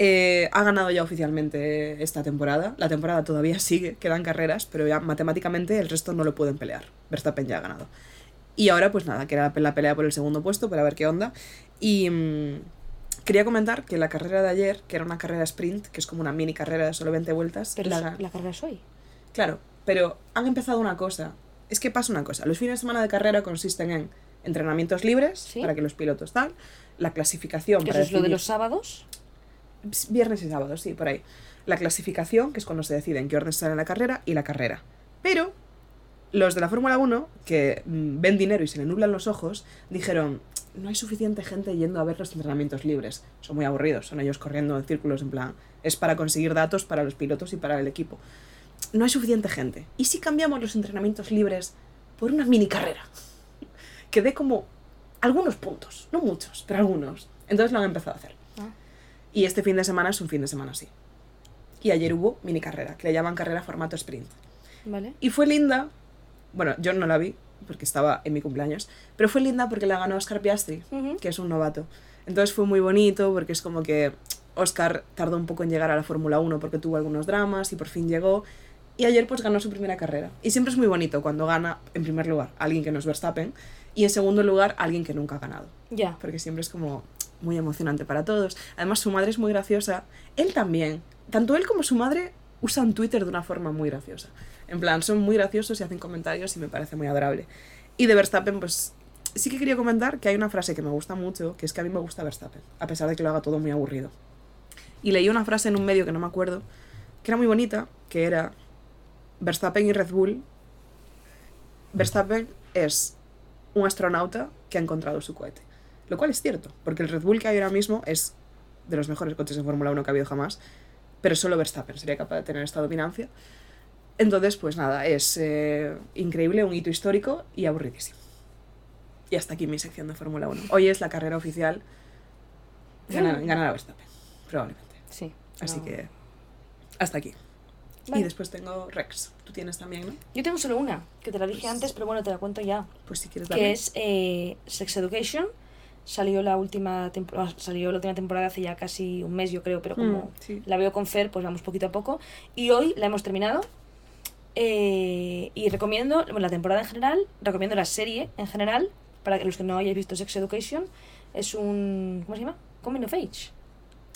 Eh, ha ganado ya oficialmente esta temporada. La temporada todavía sigue, quedan carreras, pero ya matemáticamente el resto no lo pueden pelear. Verstappen ya ha ganado. Y ahora, pues nada, que era la pelea por el segundo puesto para ver qué onda. Y mm, quería comentar que la carrera de ayer, que era una carrera sprint, que es como una mini carrera de solo 20 vueltas, Pero la la carrera es hoy. Claro, pero han empezado una cosa. Es que pasa una cosa. Los fines de semana de carrera consisten en entrenamientos libres Sí. para que los pilotos tal, la clasificación Que para eso es lo de los sábados. viernes y sábados, sí, por ahí. La clasificación, que es cuando se decide en qué orden sale la carrera, y la carrera. Pero los de la Fórmula 1, que mm, ven dinero y se le nublan los ojos, dijeron, no hay suficiente gente yendo a ver los entrenamientos libres. Son muy aburridos, son ellos corriendo en círculos en plan, es para conseguir datos para los pilotos y para el equipo. No hay suficiente gente. ¿Y si cambiamos los entrenamientos libres por una mini carrera? Que dé como algunos puntos, no muchos, pero algunos. Entonces lo han empezado a hacer. Ah. Y este fin de semana es un fin de semana así. y ayer hubo mini carrera, que le llaman carrera formato sprint. Vale. Y fue linda, bueno, yo no la vi porque estaba en mi cumpleaños, pero fue linda porque la ganó Oscar Piastri, que es un novato. Entonces fue muy bonito porque es como que Oscar tardó un poco en llegar a la Fórmula 1 porque tuvo algunos dramas y por fin llegó. Y ayer pues ganó su primera carrera. Y siempre es muy bonito cuando gana, en primer lugar, alguien que no es Verstappen y en segundo lugar, alguien que nunca ha ganado. Ya. Porque siempre es como muy emocionante para todos. Además, su madre es muy graciosa. Él también. Tanto él como su madre usan Twitter de una forma muy graciosa. En plan, son muy graciosos y hacen comentarios y me parece muy adorable. Y de Verstappen, pues sí que quería comentar que hay una frase que me gusta mucho, que es que a mí me gusta Verstappen, a pesar de que lo haga todo muy aburrido. Y leí una frase en un medio que no me acuerdo, que era muy bonita, que era Verstappen y Red Bull. Verstappen es un astronauta que ha encontrado su cohete. Lo cual es cierto, porque el Red Bull que hay ahora mismo es de los mejores coches de Fórmula 1 que ha habido jamás, pero solo Verstappen sería capaz de tener esta dominancia. Entonces, pues nada, es eh, increíble, un hito histórico y aburridísimo. Y hasta aquí mi sección de Fórmula 1. Hoy es la carrera oficial. Ganar, ganará Verstappen, probablemente. Sí. Así no. que hasta aquí. Vale. Y después tengo Rex. Tú tienes también, ¿no? Yo tengo solo una, que te la dije antes, pero bueno, te la cuento ya. Pues si quieres que darle. es eh, Sex Education. Salió la última temporada, salió la última temporada hace ya casi un mes, yo creo, pero como Mm, sí. la veo con Fer, pues vamos poquito a poco. Y hoy la hemos terminado. Eh, y recomiendo, bueno, la temporada en general, recomiendo la serie en general, para que los que no hayáis visto Sex Education, es un, ¿cómo se llama? Coming of Age.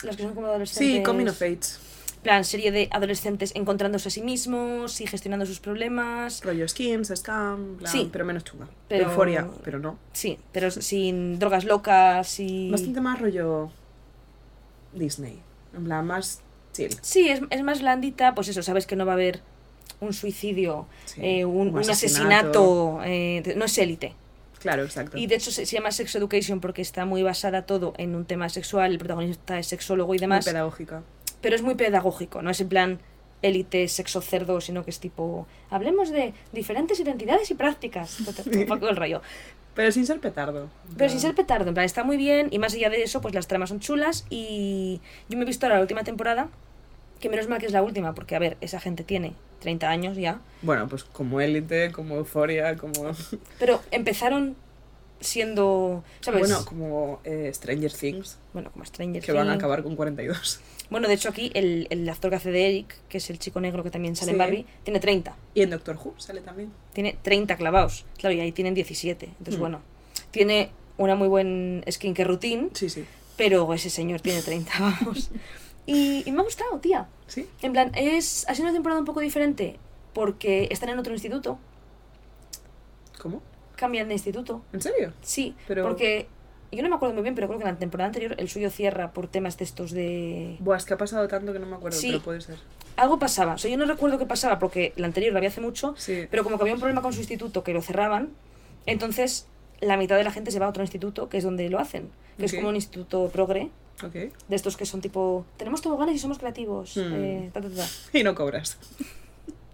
Los que son como adolescentes. Sí, Coming of Age. plan, serie de adolescentes encontrándose a sí mismos y gestionando sus problemas. Rollo skins, scam, plan, Sí. pero menos chunga. Pero- Euforia, pero no. Sí, pero sin drogas locas y... Bastante más rollo Disney. En plan, más chill. Sí, es, es más blandita, pues eso, sabes que no va a haber un suicidio, Sí, eh, un, asesinato. asesinato, eh, no es élite. Claro, exacto. Y de hecho se, se llama Sex Education porque está muy basada todo en un tema sexual, el protagonista es sexólogo y Muy demás, pedagógica. pero es muy pedagógico, no es en plan élite, sexo cerdo, sino que es tipo, hablemos de diferentes identidades y prácticas, un poco el rollo. Pero sin ser petardo. Pero sin ser petardo, en plan, está muy bien y más allá de eso, pues las tramas son chulas y yo me he visto ahora la última temporada, que menos mal que es la última, porque a ver, esa gente tiene 30 años ya, Bueno, pues como élite, como euforia, como. pero empezaron siendo, ¿sabes? Bueno, como eh, Stranger Things, Bueno, como Stranger que van a Things. acabar con 42. Bueno, de hecho aquí el, el actor que hace de Eric, que es el chico negro que también sale en Sí. Barbie, tiene 30. Y en Doctor Who sale también. Tiene 30 clavados. Claro, y ahí tienen 17. Entonces, Mm. bueno, tiene una muy buen skincare routine, Sí, sí. pero ese señor tiene 30, vamos. Y, y me ha gustado, tía. ¿Sí? En plan, es, ha sido una temporada un poco diferente porque están en otro instituto, ¿Cómo? cambian de instituto. ¿En serio? Sí, Pero- porque yo no me acuerdo muy bien, pero creo que en la temporada anterior el suyo cierra por temas de estos de... Buah, es que ha pasado tanto que no me acuerdo, Sí. pero puede ser. Algo pasaba, o sea, yo no recuerdo qué pasaba porque la anterior la había hace mucho, Sí. pero como que había un problema con su instituto que lo cerraban, entonces la mitad de la gente se va a otro instituto que es donde lo hacen, que es Ok. como un instituto progre, Ok. de estos que son tipo, tenemos toboganes y somos creativos. Hmm. eh, ta, ta, ta. Y no cobras.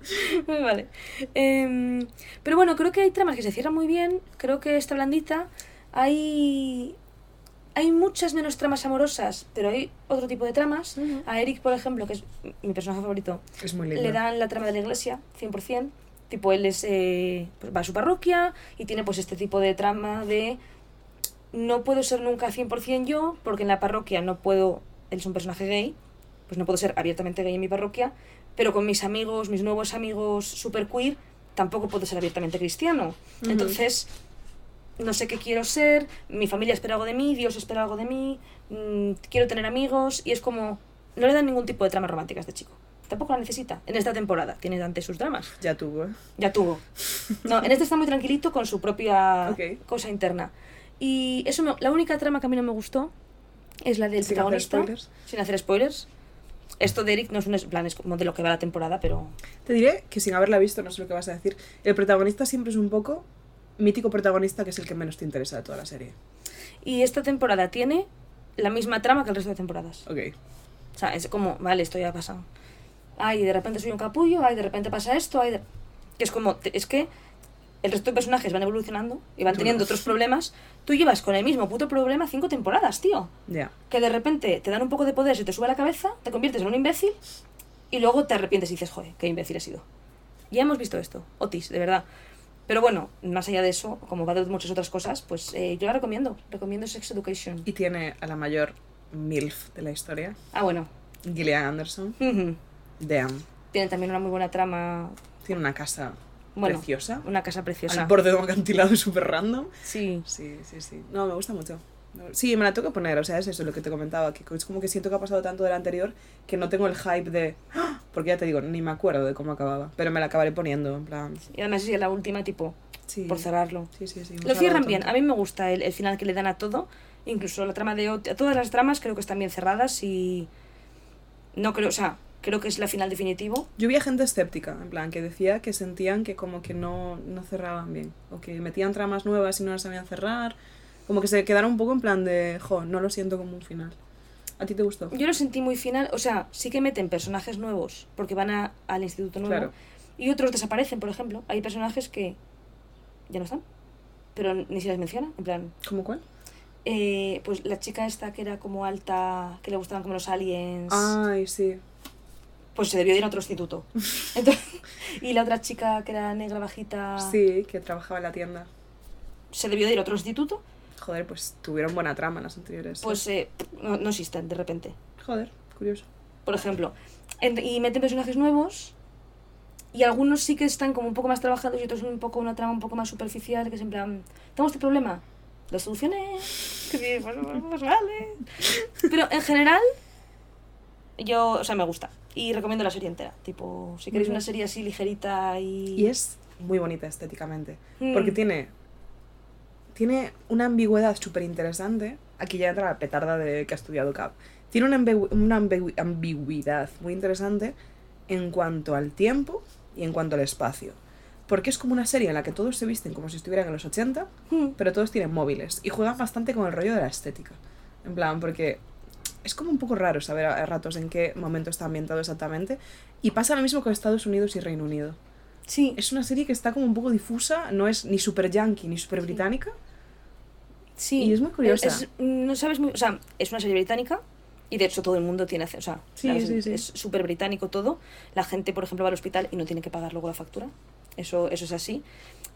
vale. Em, pero bueno, creo que hay tramas que se cierran muy bien, creo que está blandita, hay... Hay muchas menos tramas amorosas, pero hay otro tipo de tramas. A Eric, por ejemplo, que es mi personaje favorito, Es muy lindo. le dan la trama de la iglesia, 100%. Tipo, él es, eh, pues va a su parroquia y tiene pues este tipo de trama de no puedo ser nunca 100% yo, porque en la parroquia no puedo, él es un personaje gay, pues no puedo ser abiertamente gay en mi parroquia, pero con mis amigos, mis nuevos amigos super queer, tampoco puedo ser abiertamente cristiano. Entonces, no sé qué quiero ser, mi familia espera algo de mí, Dios espera algo de mí, mm, quiero tener amigos, y es como, no le dan ningún tipo de trama romántica a este chico. Tampoco la necesita. En esta temporada tiene antes sus dramas. Ya tuvo, ¿eh? Ya tuvo. No, en este está muy tranquilito con su propia cosa interna. Y eso me- la única trama que a mí no me gustó es la del Sin protagonista. spoilers. Sin hacer spoilers. Esto de Eric no es un plan, es como de lo que va la temporada, pero. Te diré que sin haberla visto, no sé lo que vas a decir, el protagonista siempre es un poco mítico protagonista que es el que menos te interesa de toda la serie. Y esta temporada tiene la misma trama que el resto de temporadas. Ok. O sea, es como, vale, esto ya ha pasado. Ay, de repente soy un capullo, ay, de repente pasa esto, ay, de- que es como, es que el resto de personajes van evolucionando y van teniendo otros problemas. Tú llevas con el mismo puto problema cinco temporadas, tío. Ya. Que de repente te dan un poco de poder, se te sube a la cabeza, te conviertes en un imbécil y luego te arrepientes y dices, joder, qué imbécil he sido. Ya hemos visto esto, Otis, de verdad. Pero bueno, más allá de eso, como va de muchas otras cosas, pues eh, yo la recomiendo. Recomiendo Sex Education. Y tiene a la mayor MILF de la historia, Ah, bueno. Gillian Anderson. Damn. Tiene también una muy buena trama. Tiene una casa Bueno, preciosa. Una casa preciosa. Al borde de un acantilado súper random. Sí. Sí, sí, sí. No, me gusta mucho. Sí, me la tengo que poner, o sea, es eso lo que te comentaba, que es como que siento que ha pasado tanto del anterior que no tengo el hype de... ¡Ah! Porque ya te digo, ni me acuerdo de cómo acababa, pero me la acabaré poniendo, en plan... Y además es la última, tipo, Sí. por cerrarlo. Sí, sí, sí. Lo cierran bien. A mí me gusta el, el final que le dan a todo. Incluso la trama de Todas las tramas creo que están bien cerradas y. No creo, o sea, creo que es la final definitivo. Yo vi a gente escéptica, en plan, que decía que sentían que como que no, no cerraban bien, o que metían tramas nuevas y no las sabían cerrar, como que se quedaron un poco en plan de, jo, no lo siento como un final. ¿A ti te gustó? Yo lo sentí muy final. O sea, sí que meten personajes nuevos porque van a- al instituto nuevo. Claro. Y otros desaparecen, por ejemplo. Hay personajes que ya no están. Pero ni se les menciona. En plan, ¿Cómo cuál? eh, pues la chica esta que era como alta, que le gustaban como los aliens. Ay, sí. Pues se debió ir a otro instituto. Entonces, y la otra chica que era negra bajita Sí, que trabajaba en la tienda. se debió de ir a otro instituto, Joder, pues tuvieron buena trama las anteriores. pues eh, no, no existen de repente. Joder, curioso. Por ejemplo. En- y meten personajes nuevos y algunos sí que están como un poco más trabajados y otros un poco una trama un poco más superficial, que es en plan, tengo este problema, lo solucioné, que sí, pues, pues vale. Pero en general, yo, o sea, me gusta. Y recomiendo la serie entera. Tipo, si queréis una serie así ligerita y... Y es muy bonita estéticamente. Mm. Porque tiene. Tiene una ambigüedad súper interesante. Aquí ya entra la petarda de que ha estudiado CAP. Tiene una, ambigu- una ambigu- ambigüedad muy interesante en cuanto al tiempo y en cuanto al espacio. Porque es como una serie en la que todos se visten como si estuvieran en los 80, Mm. pero todos tienen móviles. Y juegan bastante con el rollo de la estética. En plan, porque es como un poco raro saber a a ratos en qué momento está ambientado exactamente. Y pasa lo mismo con Estados Unidos y Reino Unido. Sí, Es una serie que está como un poco difusa, no es ni super yankee ni super británica. sí. Y es muy curiosa. Es- no sabes muy... O sea, es una serie británica y de hecho todo el mundo tiene... O sea, Sí, la- sí, sí. es súper británico todo. La gente, por ejemplo, va al hospital y no tiene que pagar luego la factura. Eso, eso es así.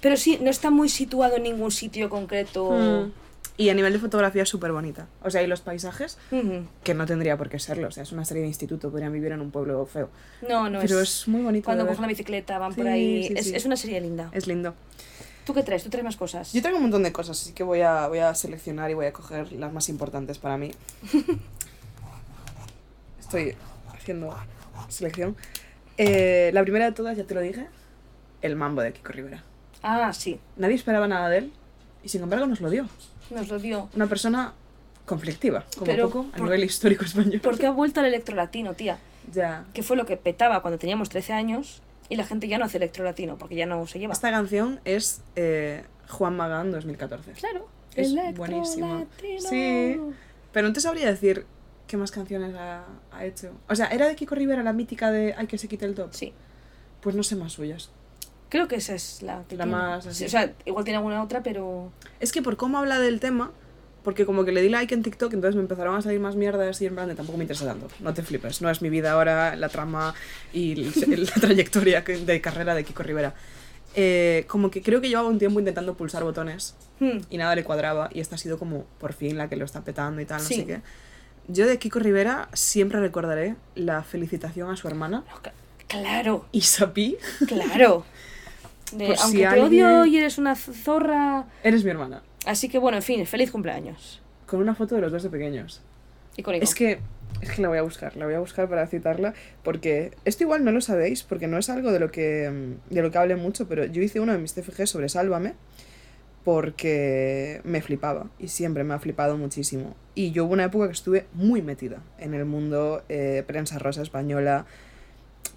Pero sí, no está muy situado en ningún sitio concreto. Mm. Y a nivel de fotografía es súper bonita. O sea, y los paisajes, Ujú. que no tendría por qué serlo. O sea, es una serie de instituto, podrían vivir en un pueblo feo. No, no Pero es... es, muy bonito. Cuando cogen la bicicleta van por Sí, ahí. sí, es, sí. es una serie linda. Es lindo. ¿Tú qué traes? ¿Tú traes más cosas? Yo tengo un montón de cosas, así que voy a, voy a seleccionar y voy a coger las más importantes para mí. Estoy haciendo selección. Eh, la primera de todas, ya te lo dije, el mambo de Kiko Rivera. Ah, sí. Nadie esperaba nada de él y sin embargo nos lo dio. Nos lo dio. Una persona conflictiva, como Pero poco, a por- nivel histórico español. Porque ha vuelto al electrolatino, tía. Ya. Que fue lo que petaba cuando teníamos 13 años y la gente ya no hace electrolatino porque ya no se lleva. Esta canción es eh, Juan Magán 2014. Claro. Es buenísima. Sí. Pero no te sabría decir qué más canciones ha, ha hecho. O sea, ¿era de Kiko Rivera la mítica de Hay que se quite el top? Sí. Pues no sé más suyas. Creo que esa es la que La tiene. más Sí, así. o sea, igual tiene alguna otra, pero. Es que por cómo habla del tema, porque como que le di like en TikTok, entonces me empezaron a salir más mierdas y en plan de tampoco me interesa tanto. No te flipes, no es mi vida ahora, la trama y el- la trayectoria de carrera de Kiko Rivera. Eh, como que creo que llevaba un tiempo intentando pulsar botones Hmm. y nada le cuadraba y esta ha sido como por fin la que lo está petando y tal, no Sí. sé qué. Yo de Kiko Rivera siempre recordaré la felicitación a su hermana, No, Claro, Isapi, claro. De, Por si aunque te alguien- odio y eres una zorra. eres mi hermana, Así que bueno, en fin, feliz cumpleaños. con una foto de los dos de pequeños. Icónico. Es que, es que la voy a buscar, la voy a buscar para citarla, porque esto igual no lo sabéis, porque no es algo de lo que, de lo que hable mucho, pero yo hice uno de mis TFG sobre Sálvame, porque me flipaba, y siempre me ha flipado muchísimo. Y yo hubo una época que estuve muy metida en el mundo eh, prensa rosa española,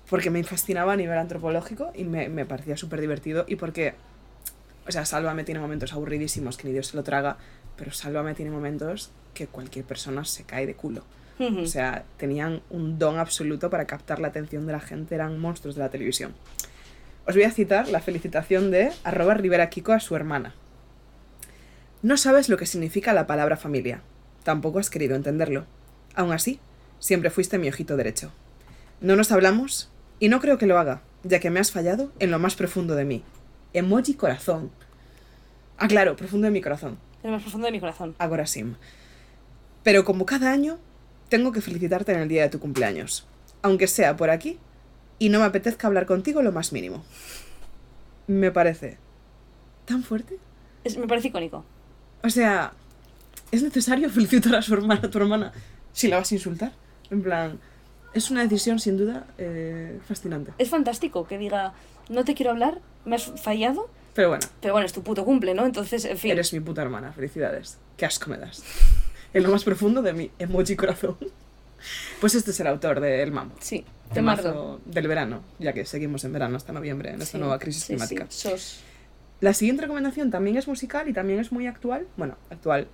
porque me fascinaba a nivel antropológico y me, me parecía súper divertido, y porque, o sea, Sálvame tiene momentos aburridísimos que ni Dios se lo traga, pero Sálvame tiene momentos que cualquier persona se cae de culo. O sea, tenían un don absoluto para captar la atención de la gente, eran monstruos de la televisión. Os voy a citar la felicitación de arroba Rivera Kiko a su hermana. No sabes lo que significa la palabra familia. Tampoco has querido entenderlo. Aún así, siempre fuiste mi ojito derecho. No nos hablamos y no creo que lo haga, ya que me has fallado en lo más profundo de mí. Emoji corazón. Ah, claro, profundo de mi corazón. En lo más profundo de mi corazón. Ahora sí. Pero como cada año, tengo que felicitarte en el día de tu cumpleaños. Aunque sea por aquí y no me apetezca hablar contigo lo más mínimo. Me parece tan fuerte. Es- me parece icónico. O sea, ¿es necesario felicitar a su hermana, a tu hermana, si la vas a insultar? En plan, es una decisión sin duda eh, fascinante. Es fantástico que diga, no te quiero hablar, me has fallado, Pero bueno, pero bueno, es tu puto cumple, ¿no? Entonces, en fin. eres mi puta hermana, felicidades. Qué asco me das. En lo más profundo de mi emoji corazón. Pues este es el autor de El Mambo. Sí, Temazo marco. del verano, ya que seguimos en verano hasta noviembre en esta Sí, nueva crisis sí, climática. sí, sos. La siguiente recomendación también es musical y también es muy actual. Bueno, actual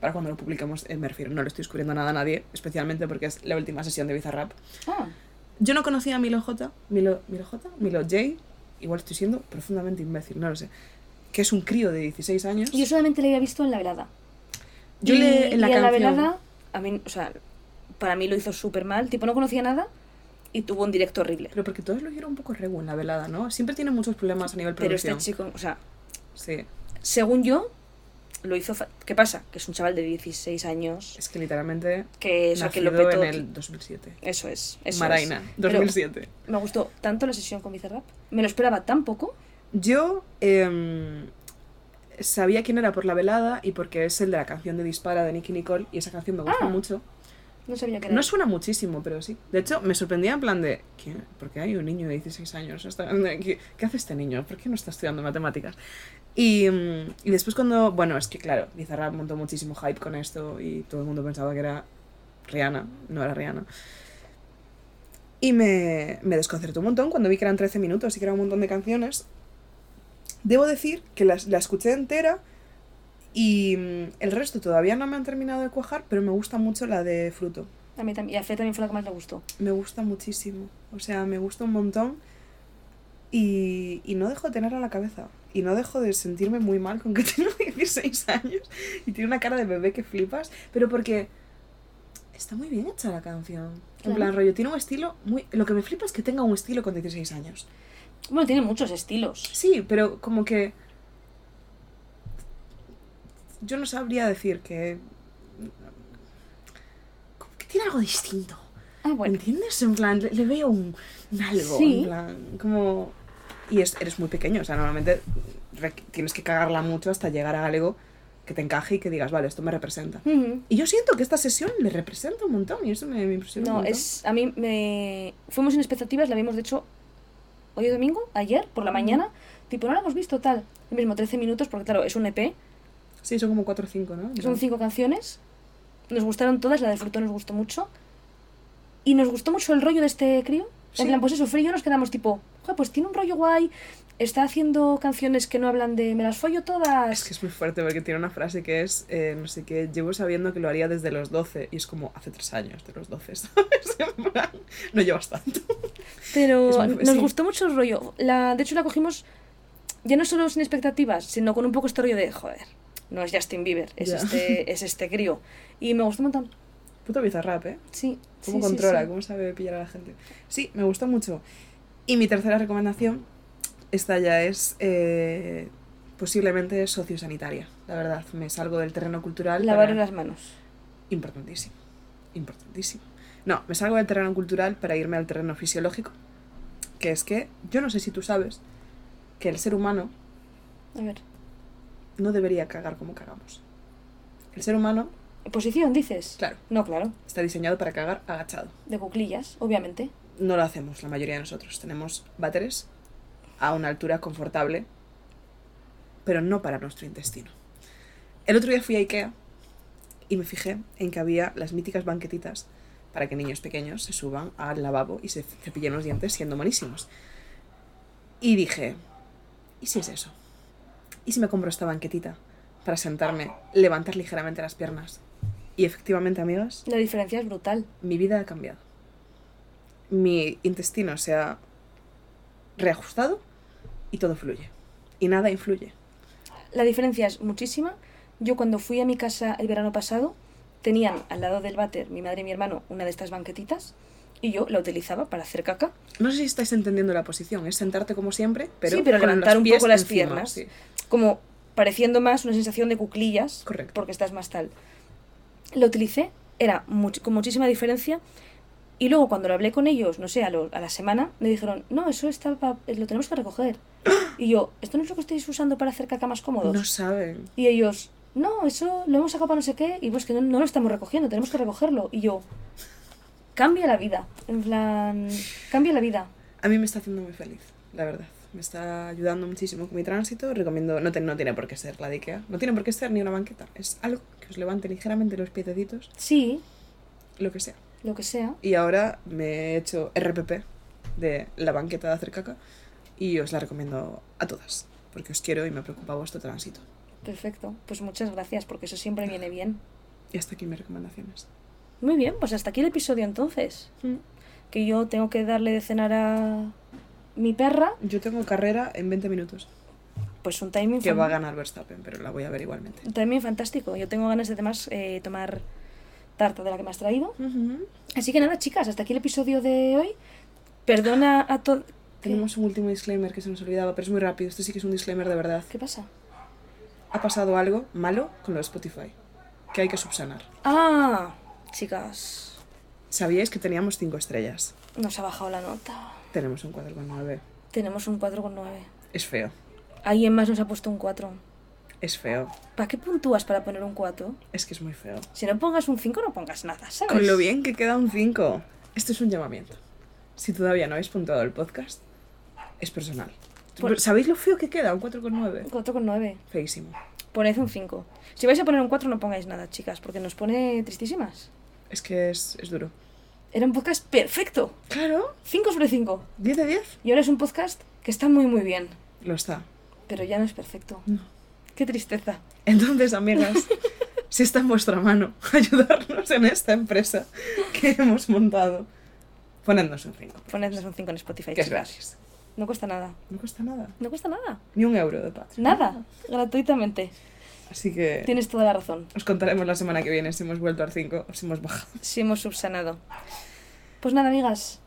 para cuando lo publiquemos, eh, me refiero, no le estoy descubriendo nada a nadie, especialmente porque es la última sesión de Bizarrap. Ah, Yo no conocía a Milo J, Milo, Milo J, Milo J, igual estoy siendo profundamente imbécil, no lo sé, que es un crío de 16 años. yo solamente le había visto en la velada. Yo y, le en la y en la canción- velada, a mí, o sea, para mí lo hizo súper mal. Tipo, no conocía nada y tuvo un directo horrible. Pero porque todos lo hicieron un poco regu en la velada, ¿no? Siempre tiene muchos problemas a nivel Pero este producción. chico, o sea, Sí, según yo, lo hizo. ¿Qué pasa? Que es un chaval de 16 años. es que literalmente Que eso, que lo petó. en el 2007. Eso es. Eso Maraina, es. Pero 2007. me gustó tanto la sesión con Bizarrap. Me lo esperaba tan poco. Yo em, sabía quién era por la velada y porque es el de la canción de Dispara de Nicky Nicole y esa canción me gusta Ah. mucho. No sabía que era. No suena muchísimo, pero sí. De hecho, me sorprendía en plan de, ¿quién? ¿por qué hay un niño de 16 años? ¿Qué, qué hace este niño? ¿Por qué no está estudiando matemáticas? Y, mm, y después cuando, bueno, es que claro, Bizarrap montó muchísimo hype con esto y todo el mundo pensaba que era Rihanna, no era Rihanna. Y me, me desconcertó un montón cuando vi que eran 13 minutos y que era un montón de canciones. Debo decir que las- la escuché entera y mm, el resto todavía no me han terminado de cuajar, pero me gusta mucho la de Fruto. A mí también. Y a Fe también fue la que más le gustó. Me gusta muchísimo. O sea, me gusta un montón. Y, y no dejo de tenerla en la cabeza. Y no dejo de sentirme muy mal con que tengo 16 años y tiene una cara de bebé que flipas. Pero porque está muy bien hecha la canción. En plan, rollo, tiene un estilo muy... Lo que me flipa es que tenga un estilo con 16 años. Bueno, tiene muchos estilos. Sí, pero como que... Yo no sabría decir que... Como que tiene algo distinto. Ah, bueno. ¿Entiendes? En plan, le, le veo un, un algo. Sí. En plan, como. Y es- eres muy pequeño, o sea, normalmente tienes que cagarla mucho hasta llegar a algo que te encaje y que digas, vale, esto me representa. Ujú. Y yo siento que esta sesión le representa un montón y eso me, me impresiona un No, montón. es. A mí me. Fuimos sin expectativas, la vimos de hecho hoy es domingo, ayer, por la mañana. Tipo, no la hemos visto tal. El mismo 13 minutos, porque claro, es un EP. Sí, son como 4 o 5, ¿no? Son cinco canciones. Nos gustaron todas, la de Fruto nos gustó mucho. Y nos gustó mucho el rollo de este crío. Sí. En plan, pues eso, Free y yo nos quedamos tipo, "Joder, pues tiene un rollo guay. Está haciendo canciones que no hablan de me las follo todas. Es que es muy fuerte porque tiene una frase que es, eh, no sé qué, llevo sabiendo que lo haría desde los 12 y es como hace 3 años de los 12, ¿sabes? En plan, no llevas tanto. Pero muy- nos sí. gustó mucho el rollo. La, de hecho, la cogimos ya no solo sin expectativas, sino con un poco este rollo de, joder, no es Justin Bieber, es, este, es este crío. Y me gustó un montón. Puto bizarrap, ¿eh? Sí. cómo sí, controla, sí. cómo sabe pillar a la gente. Sí, me gusta mucho. Y mi tercera recomendación, esta ya es eh, posiblemente sociosanitaria, la verdad. Me salgo del terreno cultural. Lavar para- las manos. Importantísimo, importantísimo. No, me salgo del terreno cultural para irme al terreno fisiológico, que es que yo no sé si tú sabes que el ser humano A ver. no debería cagar como cagamos. El ser humano ¿Posición, dices? Claro. No, claro. está diseñado para cagar agachado. De cuclillas, obviamente. No lo hacemos la mayoría de nosotros. Tenemos váteres a una altura confortable, pero no para nuestro intestino. El otro día fui a Ikea y me fijé en que había las míticas banquetitas para que niños pequeños se suban al lavabo y se cepillen los dientes siendo monísimos. Y dije, ¿y si es eso? ¿Y si me compro esta banquetita para sentarme, levantar ligeramente las piernas? Y efectivamente, amigas, La diferencia es brutal. mi vida ha cambiado. Mi intestino se ha reajustado y todo fluye. Y nada influye. La diferencia es muchísima. Yo cuando fui a mi casa el verano pasado, tenían al lado del váter, mi madre y mi hermano, una de estas banquetitas. Y yo la utilizaba para hacer caca. No sé si estáis entendiendo la posición, es sentarte como siempre, pero, sí, pero levantar un poco las encima, piernas. sí. Como pareciendo más una sensación de cuclillas. Correcto. Porque estás más tal. Lo utilicé, era much- con muchísima diferencia. Y luego cuando lo hablé con ellos, no sé, a, lo- a la semana, me dijeron, no, eso está pa- lo tenemos que recoger. Y yo, ¿esto no es lo que estáis usando para hacer caca más cómodos? No saben. Y ellos, no, eso lo hemos sacado para no sé qué, y pues que no, no lo estamos recogiendo, tenemos que recogerlo. Y yo, cambia la vida, en plan, cambia la vida. A mí me está haciendo muy feliz, la verdad. Me está ayudando muchísimo con mi tránsito. Recomiendo, no, te- no tiene por qué ser la de Ikea. No tiene por qué ser ni una banqueta. Es algo que os levante ligeramente los piececitos, Sí, lo que sea. Lo que sea. Y ahora me he hecho RPP de la banqueta de hacer caca y os la recomiendo a todas. Porque os quiero y me preocupa vuestro tránsito. Perfecto, pues muchas gracias, porque eso siempre viene bien. Y hasta aquí mis recomendaciones. Muy bien, pues hasta aquí el episodio entonces. Que yo tengo que darle de cenar a mi perra, Yo tengo carrera en 20 minutos. pues un timing, Que va a ganar Verstappen, pero la voy a ver igualmente. un timing fantástico. Yo tengo ganas de además eh, tomar tarta de la que me has traído. Así que nada, chicas, hasta aquí el episodio de hoy. Perdona a todos... Tenemos un último disclaimer que se nos olvidaba, pero es muy rápido. Este sí que es un disclaimer de verdad. ¿Qué pasa? Ha pasado algo malo con lo de Spotify que hay que subsanar. Ah, chicas, ¿Sabíais que teníamos 5 estrellas? nos ha bajado la nota. Tenemos un 4,9. Tenemos un 4,9. Es feo. Alguien más nos ha puesto un 4. Es feo. ¿Para qué puntúas para poner un 4? Es que es muy feo. Si no pongas un 5, no pongas nada, ¿sabes? Con lo bien que queda un 5. Esto es un llamamiento. Si todavía no habéis puntuado el podcast, es personal. Por- ¿Sabéis lo feo que queda? Un 4,9. 4,9. Feísimo. Poned un 5. Si vais a poner un 4, no pongáis nada, chicas, porque nos pone tristísimas. Es que es, es duro. Era un podcast perfecto. Claro. 5 sobre 5. 10 de 10. Y ahora es un podcast que está muy, muy bien. Lo está. Pero ya no es perfecto. No. Qué tristeza. Entonces, amigas, si está en vuestra mano ayudarnos en esta empresa que hemos montado, ponednos un 5. Ponednos un 5 en Spotify. Que es gratis. No cuesta nada. No cuesta nada. No cuesta nada. Ni un euro de Patreon. Nada. Gratuitamente. Así que Tienes toda la razón. os contaremos la semana que viene si hemos vuelto al 5 o si hemos bajado. Si hemos subsanado. Pues nada, amigas.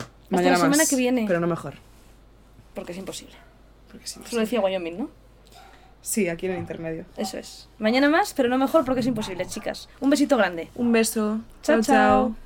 Hasta Mañana la semana más, que viene. Pero no mejor. Porque es imposible. Porque sí, Eso lo decía Wyoming, ¿no? Sí, aquí en el intermedio. Eso es. Mañana más, pero no mejor porque es imposible, chicas. Un besito grande. Un beso. Chao, chao.